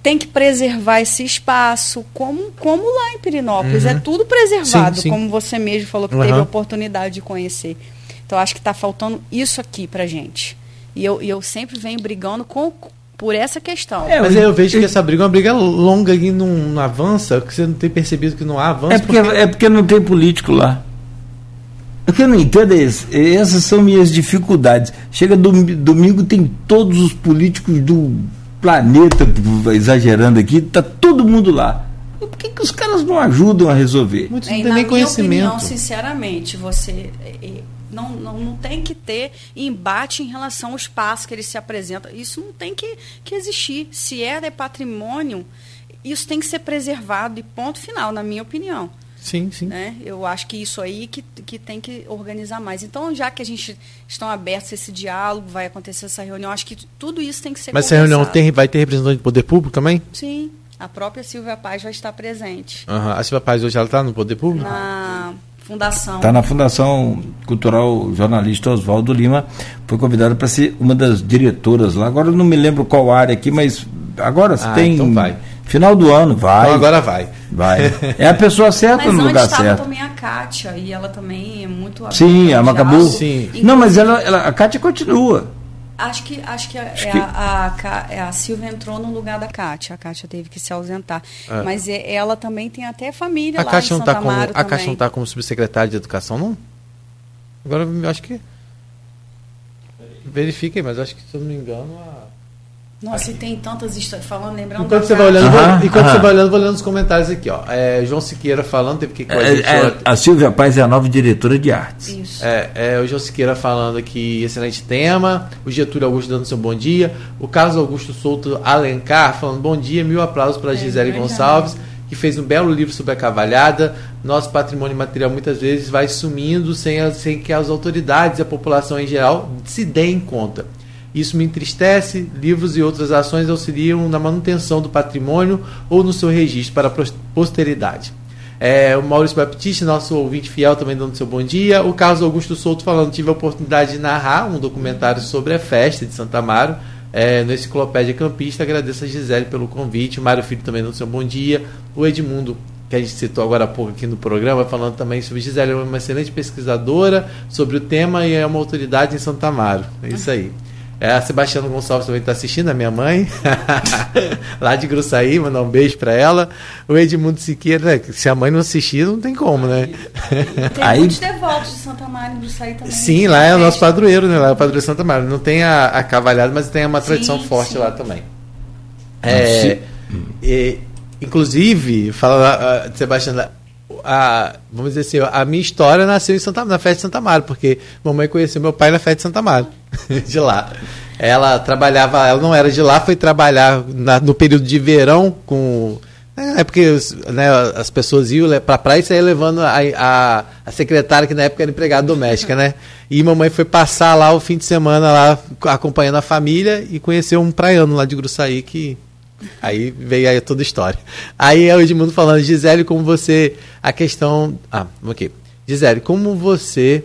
Tem que preservar esse espaço, como, como lá em Pirinópolis. É uhum. É tudo preservado, sim, sim. como você mesmo falou que uhum. teve a oportunidade de conhecer. Então, acho que está faltando isso aqui para gente. E eu, e eu sempre venho brigando com, por essa questão. É, mas eu vejo que essa briga é uma briga longa e não, não avança, que você não tem percebido que não há avanço. É porque, porque... É porque não tem político lá. O que eu não entendo é isso. Essas são minhas dificuldades. Chega domingo, domingo tem todos os políticos do planeta, exagerando aqui, tá todo mundo lá. Por que, que os caras não ajudam a resolver? Muitos não têm nem conhecimento. Opinião, sinceramente, você não, não, não tem que ter embate em relação ao espaço que ele se apresenta. Isso não tem que, que existir. Se é de patrimônio, isso tem que ser preservado e ponto final, na minha opinião. Sim, sim. Né? Eu acho que isso aí que, que tem que organizar mais. Então, já que a gente estão abertos a esse diálogo, vai acontecer essa reunião, acho que tudo isso tem que ser Mas essa reunião tem, vai ter representante do poder público também? Sim. A própria Silvia Paz vai estar presente. Uhum. A Silvia Paz hoje ela está no poder público? Na Fundação. Está na Fundação Cultural Jornalista Oswaldo Lima. Foi convidada para ser uma das diretoras lá. Agora eu não me lembro qual área aqui, mas agora ah, tem. Então vai. Final do ano, vai. Então agora vai. Vai. É a pessoa certa mas no lugar certo. Mas também a Kátia, e ela também é muito Sim, a Macabu. Sim. Não, mas ela, ela, a Kátia continua. Acho que, acho que, acho é que... A, a, é a, Silvia entrou no lugar da Kátia. A Kátia teve que se ausentar. É. Mas é, ela também tem até família a lá Kátia Santa não tá como, A Kátia não está como subsecretária de Educação, não? Agora, eu acho que... Verifiquem, mas acho que, se eu não me engano, a... Nossa, e tem tantas histórias falando, lembrando. Enquanto você vai olhando, vou, enquanto você vai olhando, vou olhando os comentários aqui, ó. É, João Siqueira falando, teve que com a é. É, a Silvia Paz é a nova diretora de artes. Isso. É, é, o João Siqueira falando aqui, excelente tema. O Getúlio Augusto dando seu bom dia. O Carlos Augusto Souto Alencar falando bom dia, mil aplausos para a é, Gisele Gonçalves, que fez um belo livro sobre a cavalhada. Nosso patrimônio material muitas vezes vai sumindo sem, sem que as autoridades e a população em geral se deem conta. Isso me entristece. Livros e outras ações auxiliam na manutenção do patrimônio ou no seu registro para a posteridade. É, o Maurício Baptiste, nosso ouvinte fiel, também dando seu bom dia. O Carlos Augusto Souto falando: tive a oportunidade de narrar um documentário sobre a festa de Santa Amaro é, no Enciclopédia Campista. Agradeço a Gisele pelo convite. O Mário Filho também dando seu bom dia. O Edmundo, que a gente citou agora há pouco aqui no programa, falando também sobre Gisele, é uma excelente pesquisadora sobre o tema e é uma autoridade em Santa Amaro. É isso aí. É, a Sebastiana Gonçalves também está assistindo, a minha mãe, lá de Gruçaí, mandar um beijo para ela. O Edmundo Siqueira, né, se a mãe não assistir, não tem como, né? Tem Aí, muitos devotos de Santa Maria e Gruçaí também. Sim, lá é o nosso padroeiro, né? Lá é o padroeiro de Santa Maria. Não tem a, a cavalhada, mas tem uma tradição sim, forte sim. lá também. É, e, inclusive, fala, uh, Sebastiana, a, vamos dizer assim, a minha história nasceu em Santa, na festa de Santa Maria, porque mamãe conheceu meu pai na festa de Santa Maria, de lá. Ela trabalhava, ela não era de lá, foi trabalhar na, no período de verão com. É porque né, as pessoas iam para praia e saíam levando a, a, a, secretária, que na época era empregada doméstica, né? E mamãe foi passar lá o fim de semana, lá acompanhando a família e conheceu um praiano lá de Gruçaí que Aí veio aí toda a história. Aí é o Edmundo falando, Gisele, como você. A questão. Ah, ok. Gisele, como você.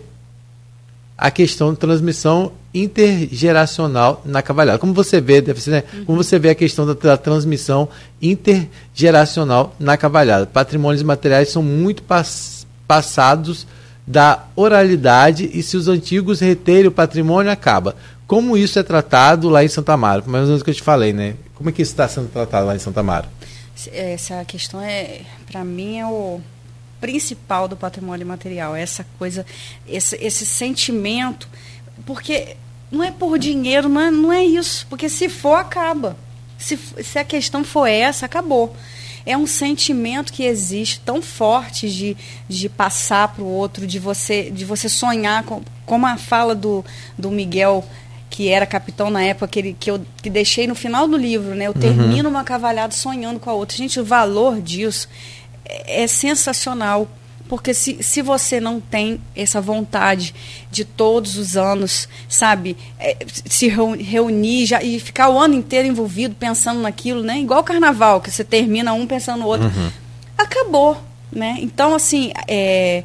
A questão de transmissão intergeracional na cavalhada. Como você vê, deve ser, né? Como você vê a questão da, da, transmissão intergeracional na cavalhada. Patrimônios materiais são muito pass, passados da oralidade e se os antigos reterem o patrimônio, acaba. Como isso é tratado lá em Santa Amaro? Mais ou menos o que eu te falei, né? Como é que isso está sendo tratado lá em Santa Amaro? Essa questão é, para mim, é o principal do patrimônio material. Essa coisa, esse, esse sentimento, porque não é por dinheiro, não é, não é isso. Porque se for, acaba. Se, se a questão for essa, acabou é um sentimento que existe tão forte de, de passar para o outro, de você, de você sonhar, com, como a fala do, do Miguel, que era capitão na época, que, ele, que eu que deixei no final do livro, né? Eu uhum. termino uma cavalhada sonhando com a outra. Gente, o valor disso é, é sensacional. Porque se, se você não tem essa vontade de todos os anos, sabe, é, se reunir já, e ficar o ano inteiro envolvido pensando naquilo, né? Igual o carnaval, que você termina um pensando no outro. Uhum. Acabou, né? Então, assim, é,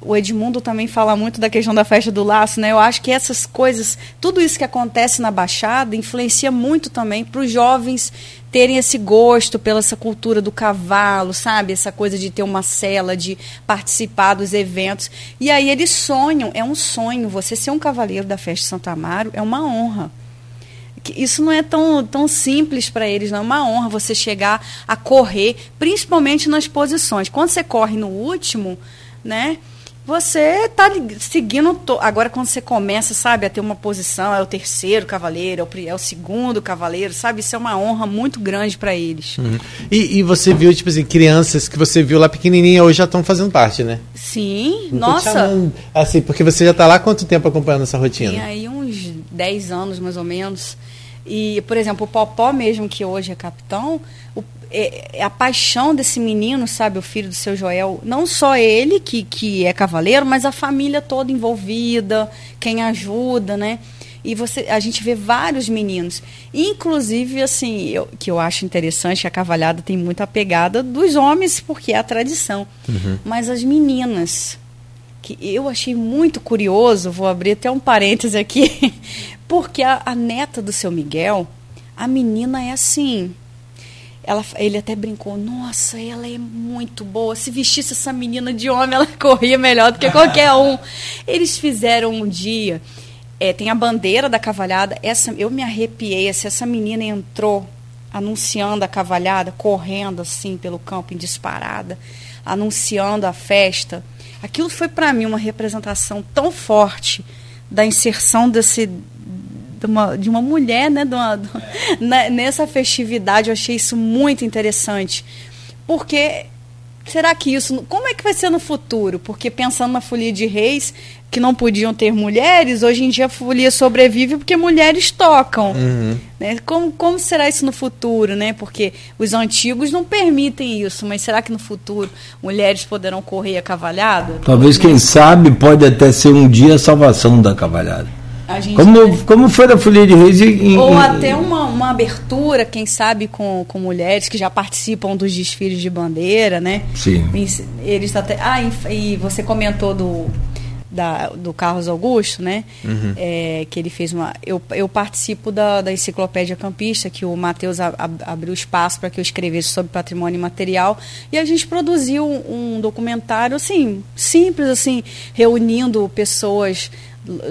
o Edmundo também fala muito da questão da festa do laço, né? Eu acho que essas coisas, tudo isso que acontece na Baixada, influencia muito também para os jovens terem esse gosto pela essa cultura do cavalo, sabe? Essa coisa de ter uma cela, de participar dos eventos. E aí eles sonham, é um sonho. Você ser um cavaleiro da festa de Santa Amaro é uma honra isso não é tão, tão simples para eles, não é uma honra você chegar a correr, principalmente nas posições. Quando você corre no último, né? Você está seguindo. To... Agora, quando você começa, sabe, a ter uma posição, é o terceiro cavaleiro, é o, é o segundo cavaleiro, sabe? Isso é uma honra muito grande para eles. Uhum. E, e, você viu, tipo assim, crianças que você viu lá pequenininha hoje já estão fazendo parte, né? Sim, Não nossa. Chamando, assim, porque você já está lá há quanto tempo acompanhando essa rotina? Tem aí uns 10 anos, mais ou menos. E, por exemplo, o Popó mesmo, que hoje é capitão, o, é, é, a paixão desse menino, sabe, o filho do seu Joel, não só ele que, que é cavaleiro, mas a família toda envolvida, quem ajuda, né? E você, a gente vê vários meninos, inclusive assim, eu, que eu acho interessante, a cavalhada tem muita pegada dos homens porque é a tradição, uhum. mas as meninas, que eu achei muito curioso, vou abrir até um parêntese aqui, porque a, a neta do seu Miguel, a menina é assim, ela, ele até brincou, nossa, ela é muito boa. Se vestisse essa menina de homem, ela corria melhor do que qualquer um. Eles fizeram um dia, é, tem a bandeira da cavalhada. Essa, eu me arrepiei, se essa menina entrou anunciando a cavalhada, correndo assim pelo campo em disparada, anunciando a festa. Aquilo foi para mim uma representação tão forte da inserção desse de uma, de uma mulher, né? De uma, é. nessa festividade, eu achei isso muito interessante. Porque será que isso. Como é que vai ser no futuro? Porque pensando na folia de reis, que não podiam ter mulheres, hoje em dia a folia sobrevive porque mulheres tocam. Uhum. Né? Como, como será isso no futuro? Né? Porque os antigos não permitem isso, mas será que no futuro mulheres poderão correr a cavalhada? Talvez, quem sabe, pode até ser um dia a salvação da cavalhada como, como foi da Folia de Reis? Em, Ou em... até uma, uma abertura, quem sabe, com, com mulheres que já participam dos desfiles de bandeira, né? Sim. Eles até. Ah, e você comentou do, da, do Carlos Augusto, né? Uhum. É, que ele fez uma. Eu, eu participo da, da enciclopédia campista, que o Matheus abriu espaço para que eu escrevesse sobre patrimônio material. E a gente produziu um, um documentário, assim, simples, assim, reunindo pessoas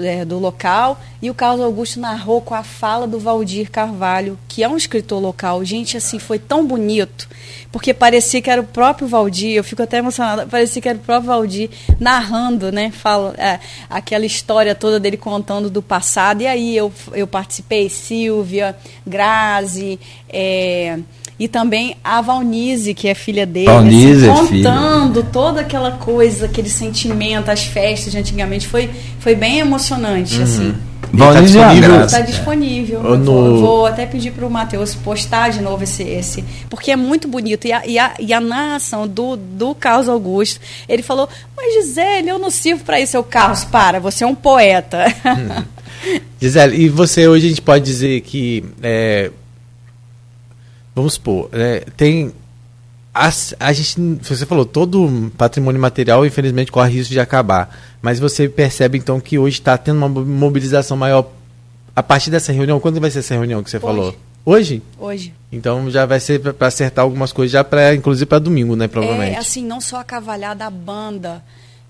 é, do local e o Carlos Augusto narrou com a fala do Valdir Carvalho, que é um escritor local. Gente, assim, foi tão bonito, porque parecia que era o próprio Valdir, eu fico até emocionada, parecia que era o próprio Valdir narrando, né, fala, é, aquela história toda dele contando do passado. E aí eu, eu participei, Silvia, Grazi, é, e também a Valnise, que é filha dele, Valnise assim, contando é toda aquela coisa, aquele sentimento, as festas de antigamente, foi, foi bem emocionante, uhum. assim. Valnise está disponível. Está disponível. No... Vou, vou, até pedir para o Matheus postar de novo esse, esse. Porque é muito bonito. E a, e a, e a narração do, do Carlos Augusto, ele falou, mas Gisele, eu não sirvo para isso. Eu, Carlos, para, você é um poeta. Hum. Gisele, e você hoje a gente pode dizer que é, vamos supor, é, tem. A, a gente, você falou, todo patrimônio material, infelizmente, corre risco de acabar. Mas você percebe, então, que hoje está tendo uma mobilização maior a partir dessa reunião. Quando vai ser essa reunião que você hoje. falou? Hoje? Hoje. Então já vai ser para acertar algumas coisas, já para inclusive para domingo, né? Provavelmente. É assim, não só a cavalhada, a banda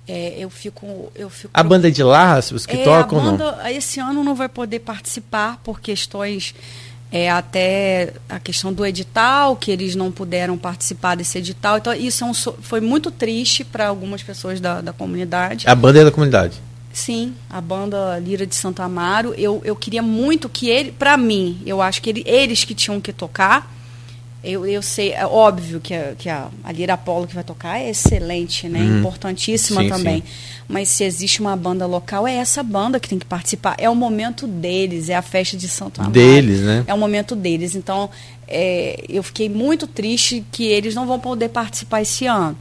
É, eu fico, eu fico. A banda é de lá, os que é, tocam a banda, não? Esse ano não vai poder participar por questões é, até a questão do edital, que eles não puderam participar desse edital. Então, isso é um, foi muito triste para algumas pessoas da, da comunidade. A banda é da comunidade? Sim, a banda Lira de Santo Amaro. Eu, eu queria muito que ele, para mim, eu acho que ele, eles que tinham que tocar eu, eu sei, é óbvio que, a, que a, a Lira Apolo que vai tocar é excelente, né? Uhum. Importantíssima sim, também. Sim. Mas se existe uma banda local, é essa banda que tem que participar. É o momento deles, é a festa de Santo Amaro. Deles, né? É o momento deles. Então, é, eu fiquei muito triste que eles não vão poder participar esse ano.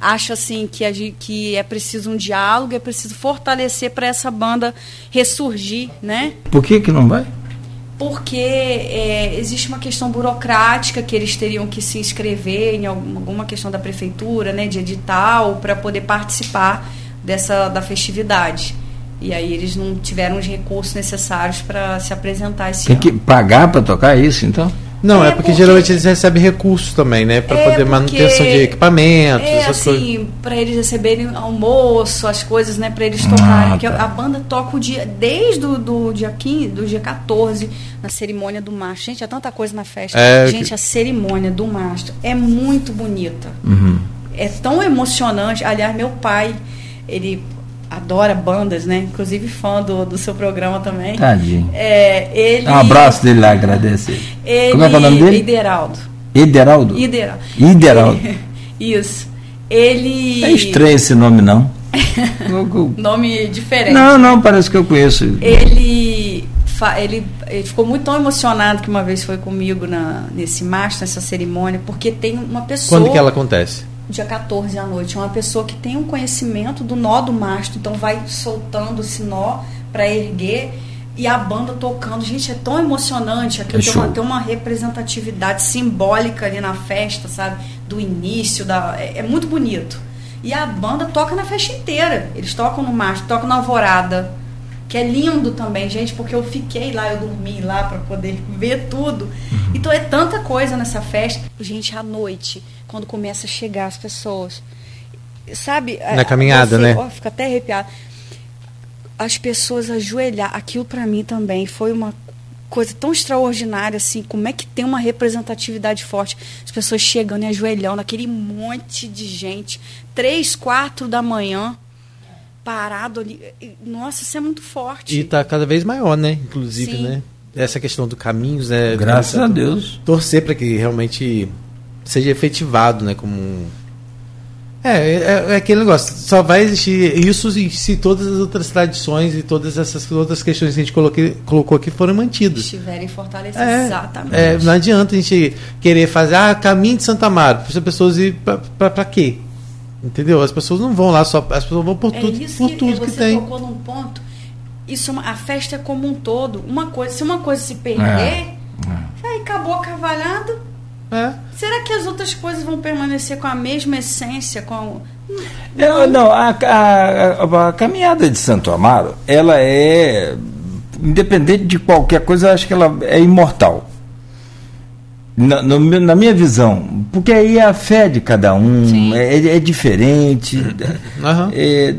Acho assim que, a, que é preciso um diálogo, é preciso fortalecer para essa banda ressurgir, né? Por que que não vai? Porque é, existe uma questão burocrática que eles teriam que se inscrever em alguma questão da prefeitura, né, de edital, para poder participar dessa da festividade. E aí eles não tiveram os recursos necessários para se apresentar esse Tem ano. que pagar para tocar isso, então? Não, é, é porque, porque, geralmente eles recebem recursos também, né? Para é poder manutenção de equipamentos, é, essas assim, coisas. para eles receberem almoço, as coisas, né? Para eles tocarem. Ah, porque tá. a banda toca o dia, desde o do dia 15, do dia 14, na cerimônia do mastro. Gente, há tanta coisa na festa. É, Gente, que... a cerimônia do mastro é muito bonita. Uhum. É tão emocionante. Aliás, meu pai, ele adora bandas, né? Inclusive fã do, do seu programa também. Tadinho. É, ele, um abraço dele lá, agradecer. Ele, Como é, é o nome dele? Ideraldo. Ideraldo? Ideraldo. Ideraldo. Isso. Ele. É estranho esse nome, não. nome diferente. Não, não, parece que eu conheço. Ele, ele, ele ficou muito tão emocionado que uma vez foi comigo na, nesse mastro, nessa cerimônia, porque tem uma pessoa. Quando que ela acontece? Dia 14 à noite. É uma pessoa que tem um conhecimento do nó do mastro, então vai soltando esse nó para erguer e a banda tocando. Gente, é tão emocionante. Aqui é tem, uma, tem uma representatividade simbólica ali na festa, sabe? Do início, da, é, é, muito bonito. E a banda toca na festa inteira. Eles tocam no mastro, tocam na alvorada. Que é lindo também, gente, porque eu fiquei lá, eu dormi lá para poder ver tudo. Uhum. Então é tanta coisa nessa festa. Gente, à noite quando começa a chegar as pessoas. Sabe? Na caminhada, você, né? Ó, fica até arrepiado. As pessoas ajoelhar. Aquilo para mim também foi uma coisa tão extraordinária, assim. Como é que tem uma representatividade forte? As pessoas chegando e ajoelhando, aquele monte de gente. Três, quatro da manhã parado ali. Nossa, isso é muito forte. E está cada vez maior, né? Inclusive, Sim. né? Essa questão do caminhos, né? Graças a Deus. Torcer para que realmente seja efetivado, né? Como é, é, é, aquele negócio. Só vai existir isso se todas as outras tradições e todas essas outras questões que a gente coloquei, colocou aqui forem mantidas. Estiverem fortalecidas. É, exatamente. É, não adianta a gente querer fazer ah, caminho de Santa Amaro. Para as pessoas ir para quê? Entendeu? As pessoas não vão lá só. As pessoas vão por é tudo, isso por que, tudo que tem. Você tocou num ponto. Isso, é a festa é como um todo. Uma coisa, se uma coisa se perder, é. aí acabou a cavalhada é. Será que as outras coisas vão permanecer com a mesma essência? Com não, não a, a, a, caminhada de Santo Amaro, ela é independente de qualquer coisa, eu acho que ela é imortal. Na, no, na minha visão, porque aí é a fé de cada um é, é, diferente. Uhum. É,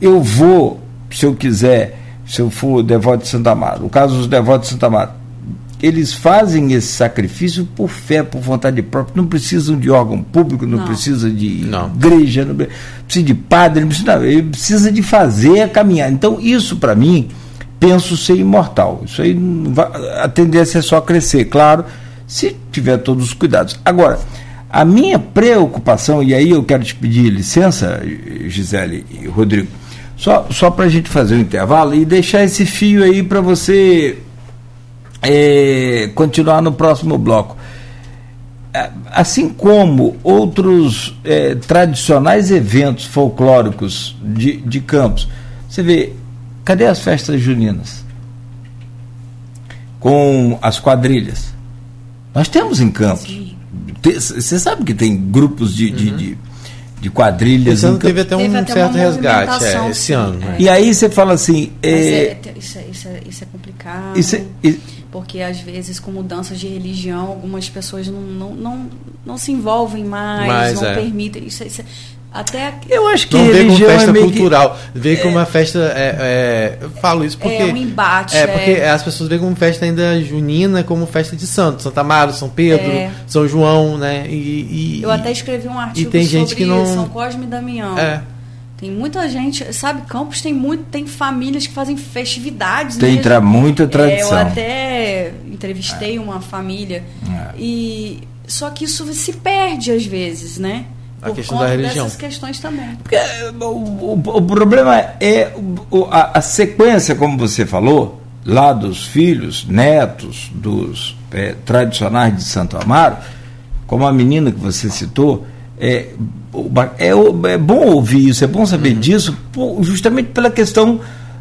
eu vou, se eu quiser, se eu for devoto de Santo Amaro, o caso dos devotos de Santo Amaro, eles fazem esse sacrifício por fé, por vontade própria, não precisam de órgão público, não, não. precisa de não. igreja, não precisa de padre, não precisa, não, ele precisa de fazer a caminhada. Então, isso para mim, penso ser imortal. Isso aí a tendência é só crescer, claro, se tiver todos os cuidados. Agora, a minha preocupação, e aí eu quero te pedir licença, Gisele e Rodrigo, só, só para a gente fazer um intervalo e deixar esse fio aí para você é, continuar no próximo bloco. É, assim como outros é, tradicionais eventos folclóricos de, de Campos, você vê, cadê as festas juninas? Com as quadrilhas. Nós temos em Campos. Você sabe que tem grupos de, uhum. de, de, de, quadrilhas. Esse ano teve até um teve até certo resgate, é, esse ano. É. E aí você fala assim. É, isso, isso, isso, é complicado. Isso, porque às vezes com mudanças de religião algumas pessoas não, não, não, não se envolvem mais, Mas, não é. permitem. Isso, isso, Até Eu acho que Não vê como festa é meio que- cultural, vê como uma festa. É, é, eu falo isso porque. É um embate, É, porque é. as pessoas veem como festa ainda junina, como festa de santo. Santa Amaro, São Pedro, É. São João, né? E, e- Eu até escrevi um artigo tem gente sobre que não- São Cosme e Damião. É. Tem muita gente, sabe, Campos tem muito, tem famílias que fazem festividades. Tem tra- muita É, tradição. eu até entrevistei uma família É. e só que isso se perde às vezes, né? A Por questão conta da religião. dessas questões também. Porque, o, o- o problema é o- a, a sequência, como você falou, lá dos filhos, netos dos eh, tradicionais de Santo Amaro, como a menina que você citou, é, é, é bom ouvir isso, é bom saber disso, por- justamente pela questão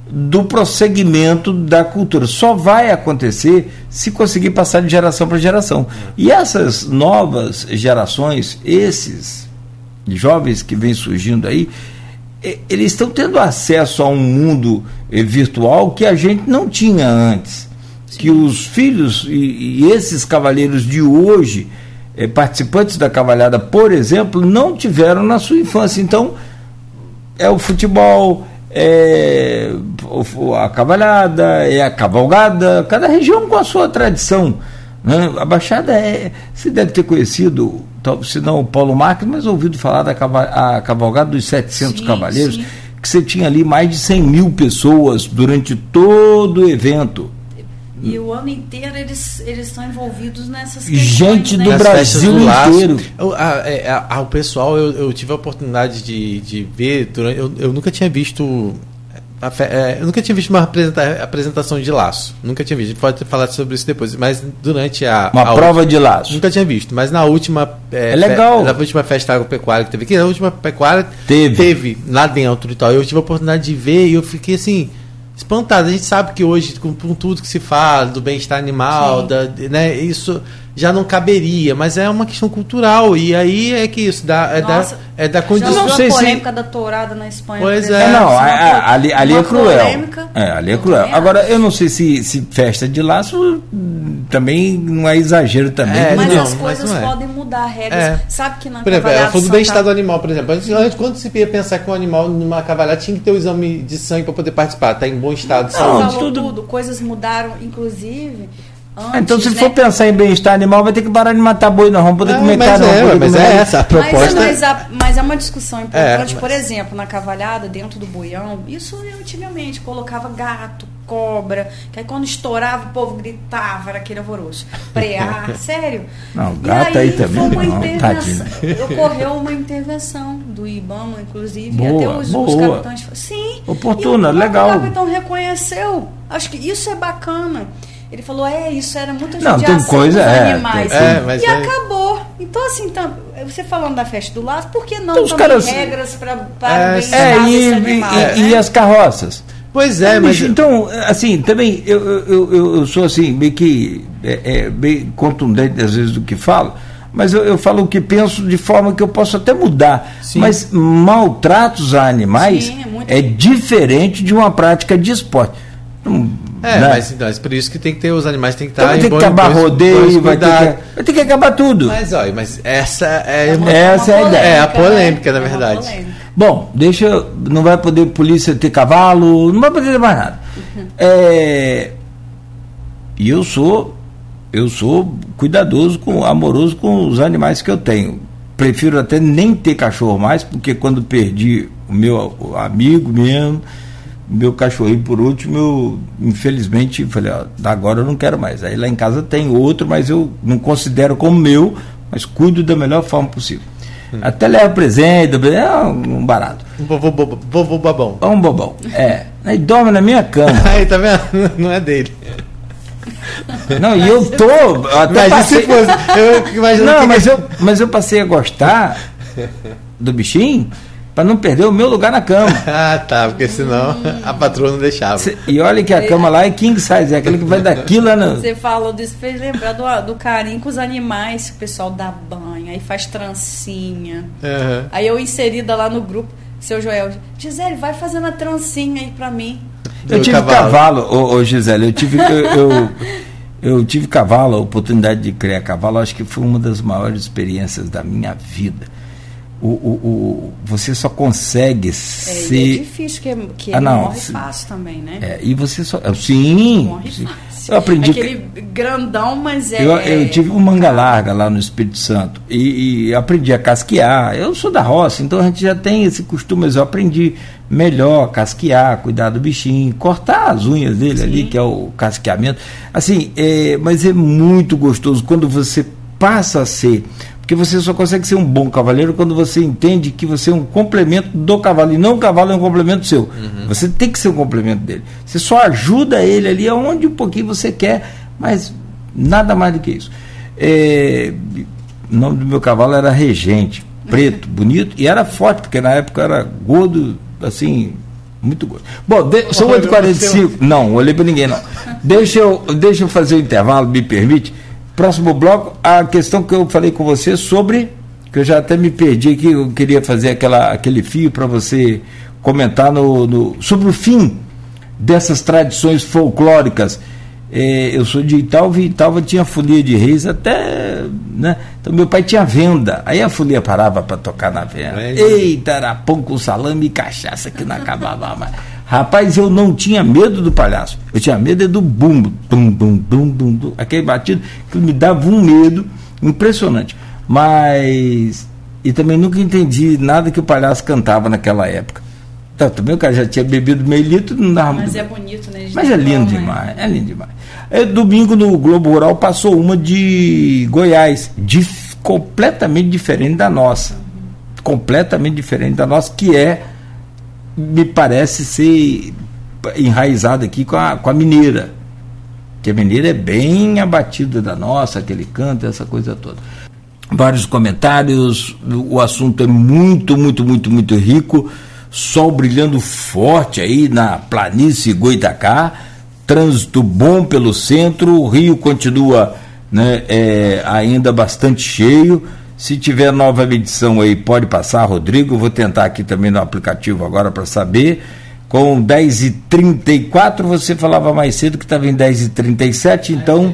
do prosseguimento da cultura. Só vai acontecer se conseguir passar de geração para geração. E essas novas gerações, esses jovens que vêm surgindo aí, eles estão tendo acesso a um mundo eh, virtual que a gente não tinha antes. Que os filhos e, e esses cavalheiros de hoje, eh, participantes da cavalhada, por exemplo, não tiveram na sua infância. Então, é o futebol, é a cavalhada, é a cavalgada, cada região com a sua tradição. Né? A Baixada é. Você deve ter conhecido, se não o Paulo Marques, mas ouvido falar da cavalgada dos 700 Sim, cavaleiros, sim. que você tinha ali mais de 100 mil pessoas durante todo o evento. E o ano inteiro eles, eles estão envolvidos nessas questões. Gente né? do Brasil festas do laço. inteiro. Eu- a- é, a- a- o pessoal, eu, eu tive a oportunidade de, de ver, durante, eu, eu nunca tinha visto. é, eu nunca tinha visto uma apresenta- apresentação de laço. Nunca tinha visto. A gente pode falar sobre isso depois. Mas durante a. Uma a prova de laço. Nunca tinha visto, mas na última. É, É legal. fe- na última festa agropecuária que teve aqui, na última pecuária Teve. lá dentro e tal. Eu tive a oportunidade de ver e eu fiquei assim. Espantado. A gente sabe que hoje, com, com tudo que se fala do bem-estar animal, Sim. da, né, isso já não caberia, mas é uma questão cultural. E aí é que isso dá, é, Nossa, da, é da Já condição. não ouviu sei a se- polêmica da tourada na Espanha? Pois é. É, não, a- a- ali, ali é cruel. polêmica. É, ali é cruel. Agora, eu não sei se, se festa de laço também não é exagero também. É, Mas não, as mas coisas não é. podem mudar regras. É. Sabe que na Por exemplo, ela cavalhada falou do bem-estar animal, por exemplo. Antes, antes, quando se ia pensar que um animal numa cavalhada tinha que ter o exame de sangue para poder participar, tá em bom estado de Não, saúde. falou tudo- tudo. Coisas mudaram, inclusive. Antes, Ah, então, se né? for pensar em bem-estar animal, vai ter que parar de matar boi, nós vamos poder Não, comer mas carne. é, vamos poder mas comer- é essa a proposta. Mas, mas, a- mas é uma discussão importante. É, mas- Por exemplo, na cavalhada, dentro do boião, isso eu antigamente colocava gato, cobra, que aí quando estourava o povo gritava, era aquele alvoroço. Preá, sério. Não, E gato aí também foi uma não, intervenção. Ocorreu uma intervenção do IBAMA, inclusive, e Boa, até os, os boa. capitães. Sim. Oportuna, e o legal. O capitão reconheceu. Acho que isso é bacana. Ele falou, é, isso era muita Não, tem judiação coisa, dos é, animais. É, mas e é- acabou. Então, assim, tam- você falando da festa do laço, por que não Então, também caras- regras pra, É, para o bem-estar É, e, e- animal? e- né? e as carroças? Pois é, mas. Bicho, então, assim, também eu, eu, eu, eu sou assim, meio que é, é, bem contundente às vezes do que falo, mas eu, eu falo o que penso de forma que eu posso até mudar. Sim. Mas maltratos a animais Sim, é muito- é diferente de uma prática de esporte. Não- É, né? mas, então, é por isso que tem que ter os animais tem que Então estar vai em ter que acabar rodeio, vai ter, que, vai ter que acabar tudo. Mas olha, mas essa é, É uma- Essa é a ideia. É, a polêmica, polêmica, né? na É verdade. polêmica. Bom, deixa. Não vai poder polícia ter cavalo, não vai poder ter mais nada. É, e eu sou. Eu sou cuidadoso, com, amoroso com os animais que eu tenho. Prefiro até nem ter cachorro mais, porque quando perdi o meu amigo mesmo, meu cachorrinho por último, eu infelizmente falei, ó, agora eu não quero mais. Aí lá em casa tem outro, mas eu não considero como meu, mas cuido da melhor forma possível. Até levo presente, é um barato. Um vovô, bobo- vovô babão. É um bobão. É. Aí dorme na minha cama. Aí, tá vendo? Não é dele. Não, e eu tô. Até Mas passei, se fosse. Eu não, que- mas eu, mas eu passei a gostar do bichinho para não perder o meu lugar na cama. Ah, tá, porque senão a patroa não deixava. Cê- E olha que a cama lá é king size, é aquele que vai daqui lá no. Você falou disso, fez lembrar do, do carinho com os animais, que o pessoal dá banho, aí faz trancinha. Aham. Aí eu inserida lá no grupo, seu Joel, Gisele, vai fazendo a trancinha aí pra mim. Eu tive cavalo, cavalo. ô, ô, Gisele, eu tive, eu, eu, eu tive cavalo, a oportunidade de criar cavalo, acho que foi uma das maiores experiências da minha vida. O, o, o, você só consegue É, ser. e é difícil, que, que Ah, não, morre se- fácil também, né? É, e você só. Sim! Morre sim. fácil. Eu aprendi. que- Aquele grandão, mas é. Eu, eu tive um manga larga lá no Espírito Santo e, e aprendi a casquear. Eu sou da roça, então a gente já tem esse costume, mas eu aprendi melhor casquear, cuidar do bichinho, cortar as unhas dele ali, que é o casqueamento. Assim, é, mas é muito gostoso quando você passa a ser. Porque você só consegue ser um bom cavaleiro quando você entende que você é um complemento do cavalo e não o cavalo é um complemento seu. Você tem que ser um complemento dele. Você só ajuda ele ali aonde um pouquinho você quer, mas nada mais do que isso. É, o nome do meu cavalo era Regente, preto, bonito, e era forte, porque na época era gordo, assim, muito gordo. Bom, de, são Olha, 8h45. Não, olhei para ninguém, não. Deixa eu, deixa eu fazer o intervalo, me permite. Próximo bloco, a questão que eu falei com você sobre, que eu já até me perdi aqui, eu queria fazer aquela, aquele fio para você comentar no, no- sobre o fim dessas tradições folclóricas. É, eu sou de Italva e Italva tinha folia de reis até. Né? Então meu pai tinha venda. Aí a folia parava para tocar na venda. É. Eita, era pão com salame e cachaça que não acabava mais. Rapaz, eu não tinha medo do palhaço. Eu tinha medo é do bumbo. Bum, bum, bum, bum, bum. Aquele batido que me dava um medo impressionante. Mas. E também nunca entendi nada que o palhaço cantava naquela época. Então, também o cara já tinha bebido meio litro, não dava Mas muito é bonito, né? Mas é lindo né? demais, é lindo demais. É, domingo no Globo Rural passou uma de Goiás, dif- completamente diferente da nossa. Completamente diferente da nossa, que é, me parece ser enraizada aqui com a, com a mineira. Que a mineira é bem abatida da nossa, aquele canto, essa coisa toda. Vários comentários, o assunto é muito, muito, muito, muito rico. Sol brilhando forte aí na planície Goitacá, trânsito bom pelo centro, o Rio continua né, é, ainda bastante cheio. Se tiver nova medição aí, pode passar, Rodrigo. Vou tentar aqui também no aplicativo agora para saber. Com 10h34, você falava mais cedo que estava em 10h37, então.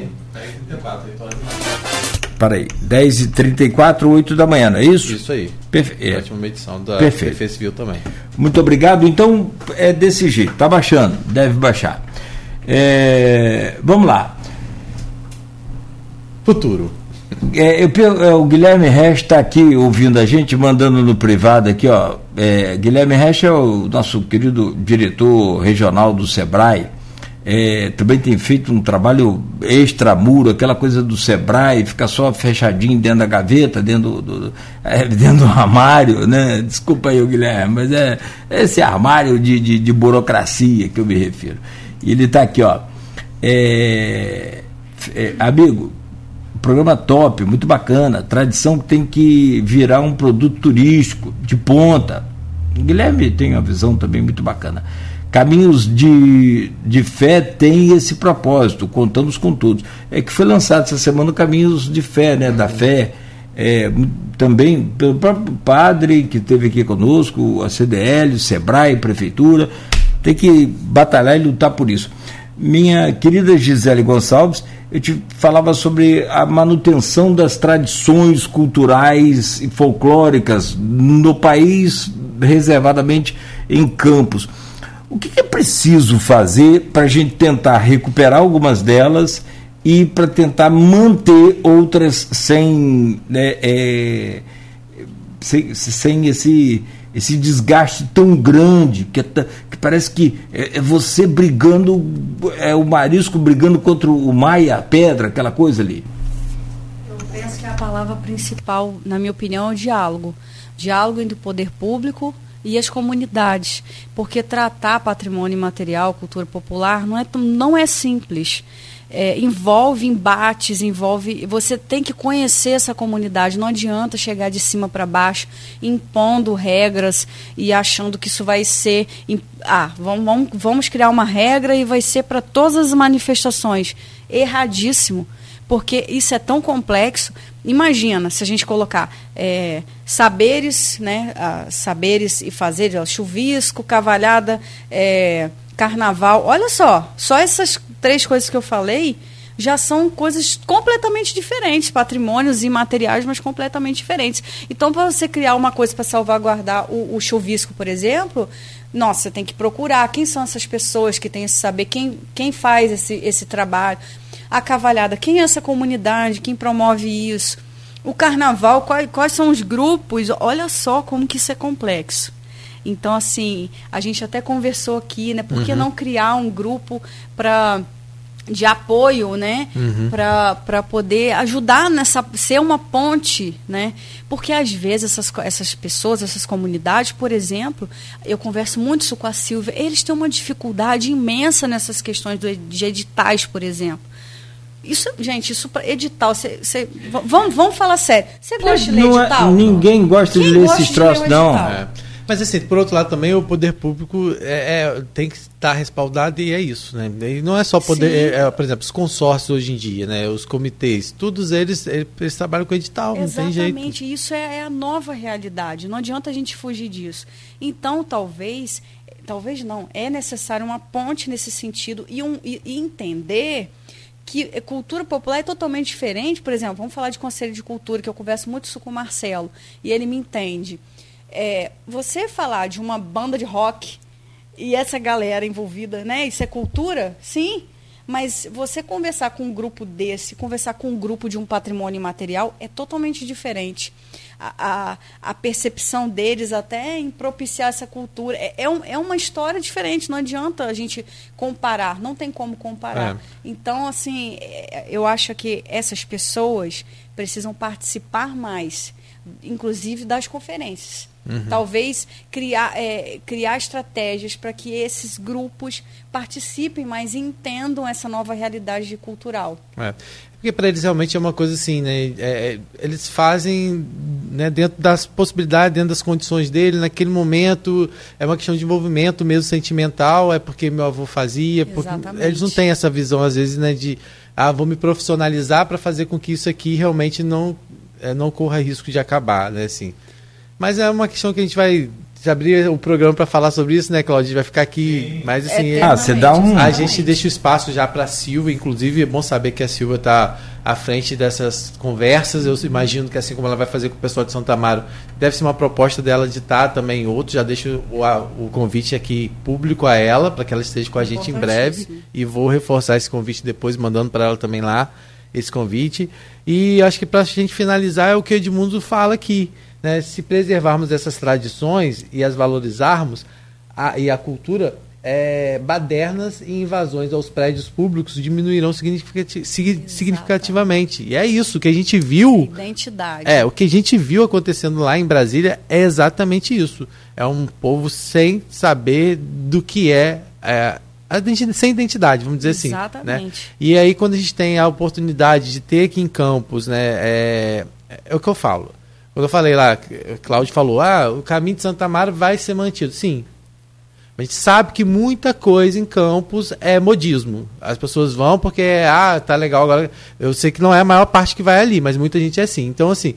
Peraí, 10h34, 8 da manhã, não é isso? Isso aí. Perfe- é. Ótima medição da Perfeito. Defesa Civil também. Muito obrigado. Então, é desse jeito. Tá baixando. Deve baixar. É, vamos lá. Futuro. É, eu é, o Guilherme Resch está aqui ouvindo a gente, mandando no privado aqui, ó. É, Guilherme Resch é o nosso querido diretor regional do Sebrae. É, também tem feito um trabalho extramuro, aquela coisa do Sebrae, fica só fechadinho dentro da gaveta, dentro do, do- é, dentro do armário, né? Desculpa aí, Guilherme, mas é esse armário de, de, de burocracia que eu me refiro. E ele está aqui, ó. É, amigo, programa top, muito bacana. Tradição que tem que virar um produto turístico de ponta. O Guilherme tem uma visão também muito bacana. Caminhos de, de Fé tem esse propósito, contamos com todos. É que foi lançado essa semana o Caminhos de Fé, né, da Fé, é, também pelo próprio padre que esteve aqui conosco, a CDL, Sebrae, Prefeitura, tem que batalhar e lutar por isso. Minha querida Gisele Gonçalves, eu te falava sobre a manutenção das tradições culturais e folclóricas no país, reservadamente em campos. O que que é preciso fazer para a gente tentar recuperar algumas delas e para tentar manter outras sem, né, é, sem, sem esse, esse desgaste tão grande que, é que parece que é, é você brigando, é o marisco brigando contra o mar e a pedra, aquela coisa ali. Eu penso que a palavra principal, na minha opinião, é o diálogo. Diálogo entre o poder público e as comunidades. Porque tratar patrimônio imaterial, cultura popular, não é, não é simples. É, envolve embates, envolve. Você tem que conhecer essa comunidade. Não adianta chegar de cima para baixo, impondo regras e achando que isso vai ser. Ah, vamos, vamos, vamos criar uma regra e vai ser para todas as manifestações. Erradíssimo porque isso é tão complexo. Imagina se a gente colocar é, saberes, né, ah, saberes e fazeres, ó, chuvisco, cavalhada, é, carnaval. Olha só, só essas três coisas que eu falei já são coisas completamente diferentes, patrimônios imateriais, mas completamente diferentes. Então, para você criar uma coisa para salvaguardar o, o chuvisco, por exemplo, nossa, você tem que procurar quem são essas pessoas que têm esse saber, quem, quem faz esse, esse trabalho. A cavalhada, quem é essa comunidade, quem promove isso. O carnaval, quais, quais são os grupos? Olha só como que isso é complexo. Então, assim, a gente até conversou aqui, né? Por que uhum. não criar um grupo para de apoio, né, uhum. para poder ajudar nessa ser uma ponte, né? Porque às vezes essas, essas pessoas, essas comunidades, por exemplo, eu converso muito isso com a Silvia, eles têm uma dificuldade imensa nessas questões do, de editais, por exemplo. Isso, gente, isso para edital, cê, cê, vamos, vamos falar sério. Você gosta de ler é- edital? É, ninguém gosta Quem de ler esses troços, não. É. Mas assim, por outro lado também o poder público é, é tem que estar respaldado e é isso, né? E não é só poder, é, é, por exemplo, os consórcios hoje em dia, né? Os comitês, todos eles, eles trabalham com edital, Exatamente, não tem jeito. Exatamente, isso é, é, a nova realidade. Não adianta a gente fugir disso. Então, talvez, talvez não, é necessário uma ponte nesse sentido e, um, e, e entender que cultura popular é totalmente diferente. Por exemplo, vamos falar de conselho de cultura, que eu converso muito isso com o Marcelo, e ele me entende é, você falar de uma banda de rock e essa galera envolvida, né? Isso é cultura? Sim. Mas você conversar com um grupo desse, conversar com um grupo de um patrimônio imaterial é totalmente diferente. A, a, a percepção deles até em propiciar essa cultura é, é, um, é, uma história diferente. Não adianta a gente comparar, não tem como comparar. É. Então, assim, é, eu acho que essas pessoas precisam participar mais, inclusive das conferências Uhum. Talvez criar, é, criar estratégias para que esses grupos participem mais e entendam essa nova realidade cultural. É. Porque para eles realmente é uma coisa assim, né? É, é, eles fazem né, dentro das possibilidades, dentro das condições dele, naquele momento, é uma questão de envolvimento mesmo sentimental, é porque meu avô fazia. Porque eles não têm essa visão, às vezes, né, de ah, vou me profissionalizar para fazer com que isso aqui realmente não, é, não corra risco de acabar, né? Assim. Mas é uma questão que a gente vai abrir o programa para falar sobre isso, né, Claudio? Vai ficar aqui, Sim. mas assim, é, ah, você dá um a gente deixa o espaço já para a Silva, inclusive é bom saber que a Silva está à frente dessas conversas. Eu imagino que assim como ela vai fazer com o pessoal de Santa Amaro, deve ser uma proposta dela de estar também outro. Já deixo o, a, o convite aqui público a ela para que ela esteja com a gente em breve e vou reforçar esse convite depois mandando para ela também lá esse convite. E acho que para a gente finalizar é o que o Edmundo fala aqui né, se preservarmos essas tradições e as valorizarmos, a, e a cultura, é, badernas e invasões aos prédios públicos diminuirão significati significativamente. E é isso que a gente viu. Identidade. É, o que a gente viu acontecendo lá em Brasília é exatamente isso. É um povo sem saber do que é, é sem identidade, vamos dizer Exatamente. assim. Né? E aí, quando a gente tem a oportunidade de ter aqui em Campos, né, é, é o que eu falo. Quando eu falei lá, Cláudio falou, ah, o caminho de Santa Mara vai ser mantido. Sim. A gente sabe que muita coisa em Campos é modismo. As pessoas vão porque, ah, tá legal agora. Eu sei que não é a maior parte que vai ali, mas muita gente é assim. Então, assim,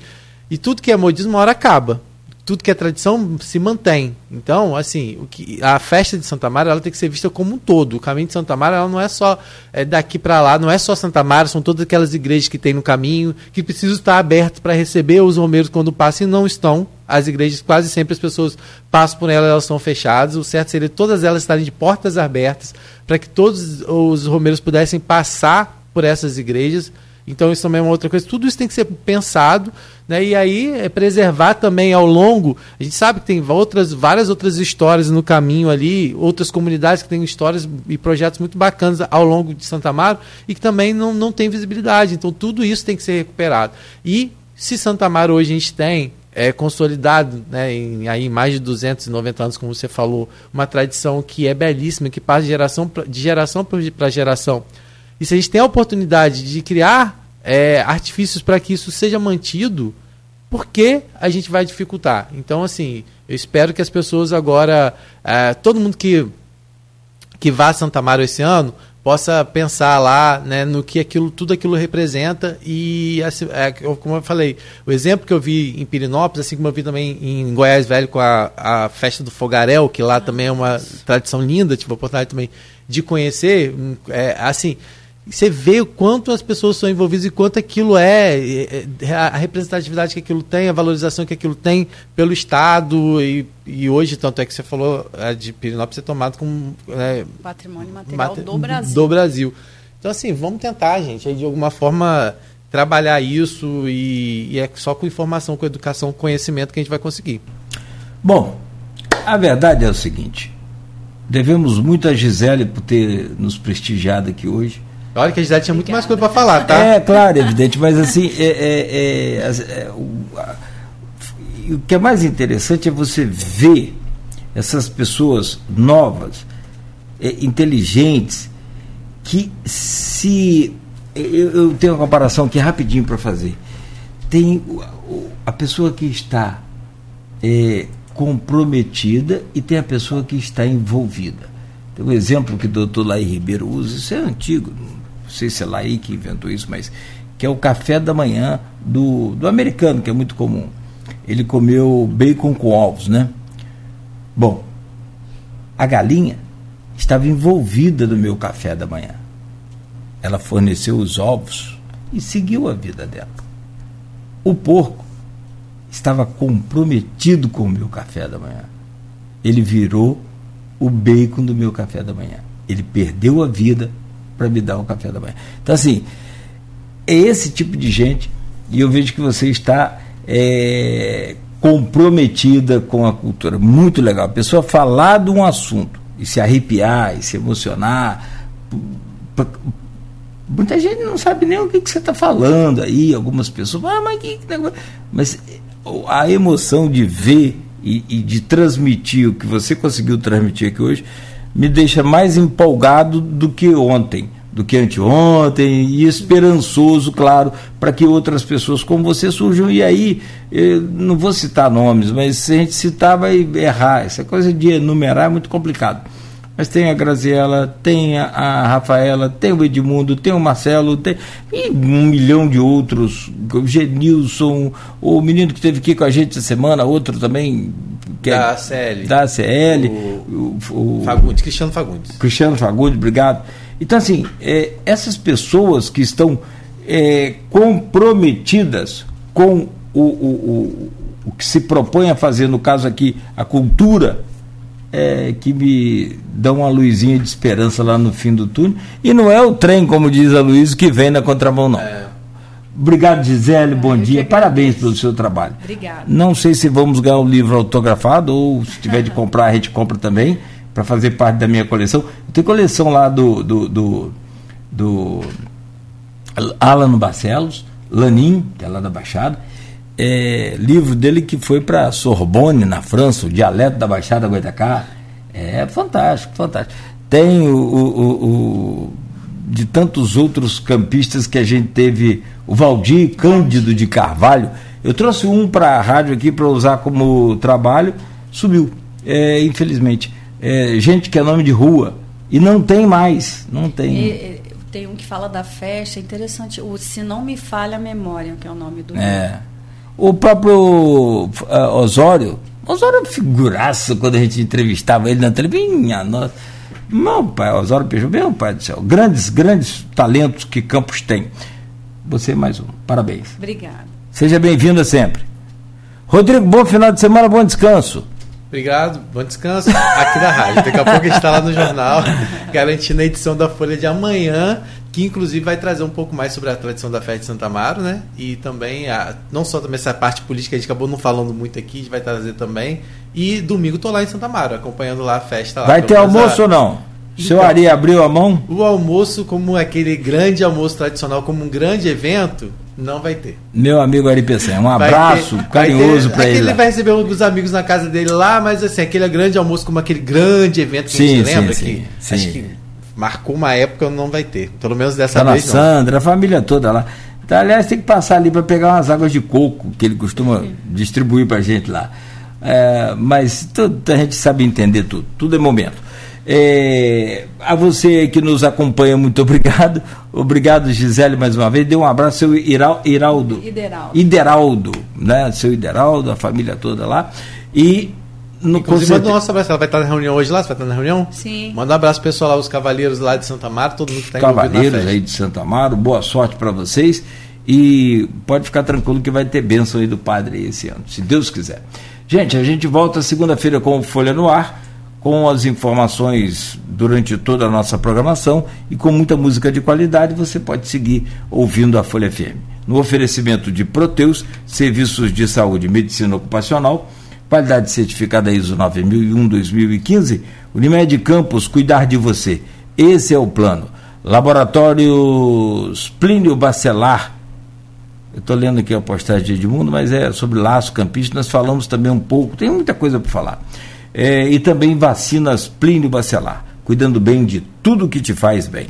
e tudo que é modismo, uma hora acaba tudo que é tradição se mantém. Então, assim, o que, a festa de Santa Mara ela tem que ser vista como um todo. O caminho de Santa Mara ela não é só é, daqui para lá, não é só Santa Mara, são todas aquelas igrejas que tem no caminho, que precisam estar abertas para receber os romeiros quando passam e não estão. As igrejas, quase sempre as pessoas passam por elas, elas estão fechadas. O certo seria todas elas estarem de portas abertas para que todos os romeiros pudessem passar por essas igrejas então isso também é uma outra coisa. Tudo isso tem que ser pensado, né? E aí é preservar também ao longo. A gente sabe que tem outras, várias outras histórias no caminho ali, outras comunidades que têm histórias e projetos muito bacanas ao longo de Santa Amaro e que também não, não tem visibilidade. Então tudo isso tem que ser recuperado. E se Santa Amaro hoje a gente tem é consolidado né, em aí, mais de 290 anos, como você falou, uma tradição que é belíssima, que passa de geração de geração para geração e se a gente tem a oportunidade de criar é, artifícios para que isso seja mantido, por que a gente vai dificultar? Então, assim, eu espero que as pessoas agora, é, todo mundo que, que vá a Santa Amaro esse ano, possa pensar lá né, no que aquilo, tudo aquilo representa e assim, é, como eu falei, o exemplo que eu vi em Pirinópolis, assim como eu vi também em Goiás Velho com a, a festa do Fogaréu, que lá também é uma tradição linda, tive a oportunidade também de conhecer, é, assim, você vê o quanto as pessoas são envolvidas e quanto aquilo é, é, é, a representatividade que aquilo tem, a valorização que aquilo tem pelo Estado e, e hoje, tanto é que você falou a de Pirinópolis ser tomado como é, patrimônio material do Brasil. Do Brasil. Então, assim, vamos tentar, gente, aí, de alguma forma trabalhar isso e, e é só com informação, com educação, com conhecimento que a gente vai conseguir. Bom, a verdade é o seguinte: devemos muito a Gisele por ter nos prestigiado aqui hoje. Olha que a Gisele tinha muito mais coisa para falar, tá? É, claro, evidente, mas assim, é, é, é, é o, a, o que é mais interessante é você ver essas pessoas novas, é, inteligentes, que se. Eu, eu, tenho uma comparação aqui rapidinho para fazer. Tem a pessoa que está é, comprometida e tem a pessoa que está envolvida. Tem um exemplo que o doutor Laí Ribeiro usa, isso é antigo, sei se é lá aí que inventou isso, mas que é o café da manhã do, do americano, que é muito comum. Ele comeu bacon com ovos, né? Bom, a galinha estava envolvida no meu café da manhã. Ela forneceu os ovos e seguiu a vida dela. O porco estava comprometido com o meu café da manhã. Ele virou o bacon do meu café da manhã. Ele perdeu a vida para me dar o café da manhã. Então, assim, é esse tipo de gente, e eu vejo que você está é, comprometida com a cultura. Muito legal. A pessoa falar de um assunto e se arrepiar e se emocionar. Muita gente não sabe nem o que, que você está falando aí, algumas pessoas, ah, mas que negócio. Mas a emoção de ver e, e de transmitir o que você conseguiu transmitir aqui hoje me deixa mais empolgado do que ontem, do que anteontem, e esperançoso, claro, para que outras pessoas como você surjam. E aí, não vou citar nomes, mas se a gente citar, vai errar. Essa coisa de enumerar é muito complicado. Mas tem a Graziela, tem a, a Rafaela, tem o Edmundo, tem o Marcelo, tem e um milhão de outros. O Genilson, o menino que esteve aqui com a gente essa semana, outro também. Que da é, CL. Da CL. O, o, o, Fagundes, Cristiano Fagundes. Cristiano Fagundes, obrigado. Então, assim, é, essas pessoas que estão é, comprometidas com o, o, o, o que se propõe a fazer, no caso aqui, a cultura é, que me dão uma luzinha de esperança lá no fim do túnel. E não é o trem, como diz a Luiz, que vem na contramão, não. É. Obrigado, Gisele, é, bom dia. Parabéns pelo seu trabalho. Obrigada. Não sei se vamos ganhar o livro autografado ou se tiver de comprar, a gente compra também, para fazer parte da minha coleção. Tem coleção lá do, do, do, do Alan Barcelos, Lanin, que é lá da Baixada é, livro dele que foi para Sorbonne, na França, o dialeto da Baixada Goitacá. É fantástico, fantástico. Tem o, o, o, de tantos outros campistas que a gente teve, o Valdir Cândido de Carvalho. Eu trouxe um para a rádio aqui para usar como trabalho, subiu, é, infelizmente. É, gente que é nome de rua. E não tem mais, não tem. E, tem um que fala da festa, é interessante. O Se Não Me Falha a Memória, que é o nome do é. livro. O próprio uh, Osório, Osório é uma figuraça quando a gente entrevistava ele na televisão. Nossa. Meu pai, Osório Peixoto, meu pai do céu. Grandes, grandes talentos que Campos tem. Você mais um. Parabéns. Obrigada. Seja bem-vinda sempre. Rodrigo, bom final de semana, bom descanso. Obrigado, bom descanso aqui da rádio. Daqui a pouco a gente está lá no jornal, garantindo a edição da Folha de amanhã que inclusive vai trazer um pouco mais sobre a tradição da festa de Santa Amaro, né? E também, a, não só também essa parte política, a gente acabou não falando muito aqui, a gente vai trazer também. E domingo tô lá em Santa Amaro, acompanhando lá a festa. Lá, vai ter almoço ou não? O então, seu Ari abriu a mão? O almoço, como aquele grande almoço tradicional, como um grande evento, não vai ter. Meu amigo Ari Peçanha, um abraço ter, carinhoso para ele. Ele vai receber um dos amigos na casa dele lá, mas assim, aquele grande almoço como aquele grande evento que sim, a gente lembra sim, que sim, acho que marcou uma época, não vai ter. Pelo menos dessa Dona vez. Sandra, a família toda lá. Então, aliás, tem que passar ali para pegar umas águas de coco que ele costuma Sim. distribuir para a gente lá. É, mas tudo, a gente sabe entender tudo, tudo é momento. É, a você que nos acompanha, muito obrigado. Obrigado, Gisele, mais uma vez. Dê um abraço, seu Iral, Iraldo. Ideraldo. Ideraldo, né? Seu Ideraldo, a família toda lá. E no Inclusive, manda um nosso abraço. Ela vai estar na reunião hoje lá? Você vai estar na reunião? Sim. Manda um abraço pessoal lá, os cavaleiros lá de Santa Mara, todo mundo que está Cavaleiros aí de Santa Mara, boa sorte para vocês. E pode ficar tranquilo que vai ter bênção aí do Padre esse ano, se Deus quiser. Gente, a gente volta segunda-feira com o Folha no Ar, com as informações durante toda a nossa programação e com muita música de qualidade. Você pode seguir ouvindo a Folha FM. No oferecimento de Proteus, serviços de saúde e medicina ocupacional Qualidade certificada ISO 9001-2015. Unimed Campos, cuidar de você. Esse é o plano. Laboratórios Plínio Bacelar. Eu estou lendo aqui a postagem de Edmundo, mas é sobre laço campista. Nós falamos também um pouco, tem muita coisa para falar. É, e também vacinas Plínio Bacelar, cuidando bem de tudo que te faz bem.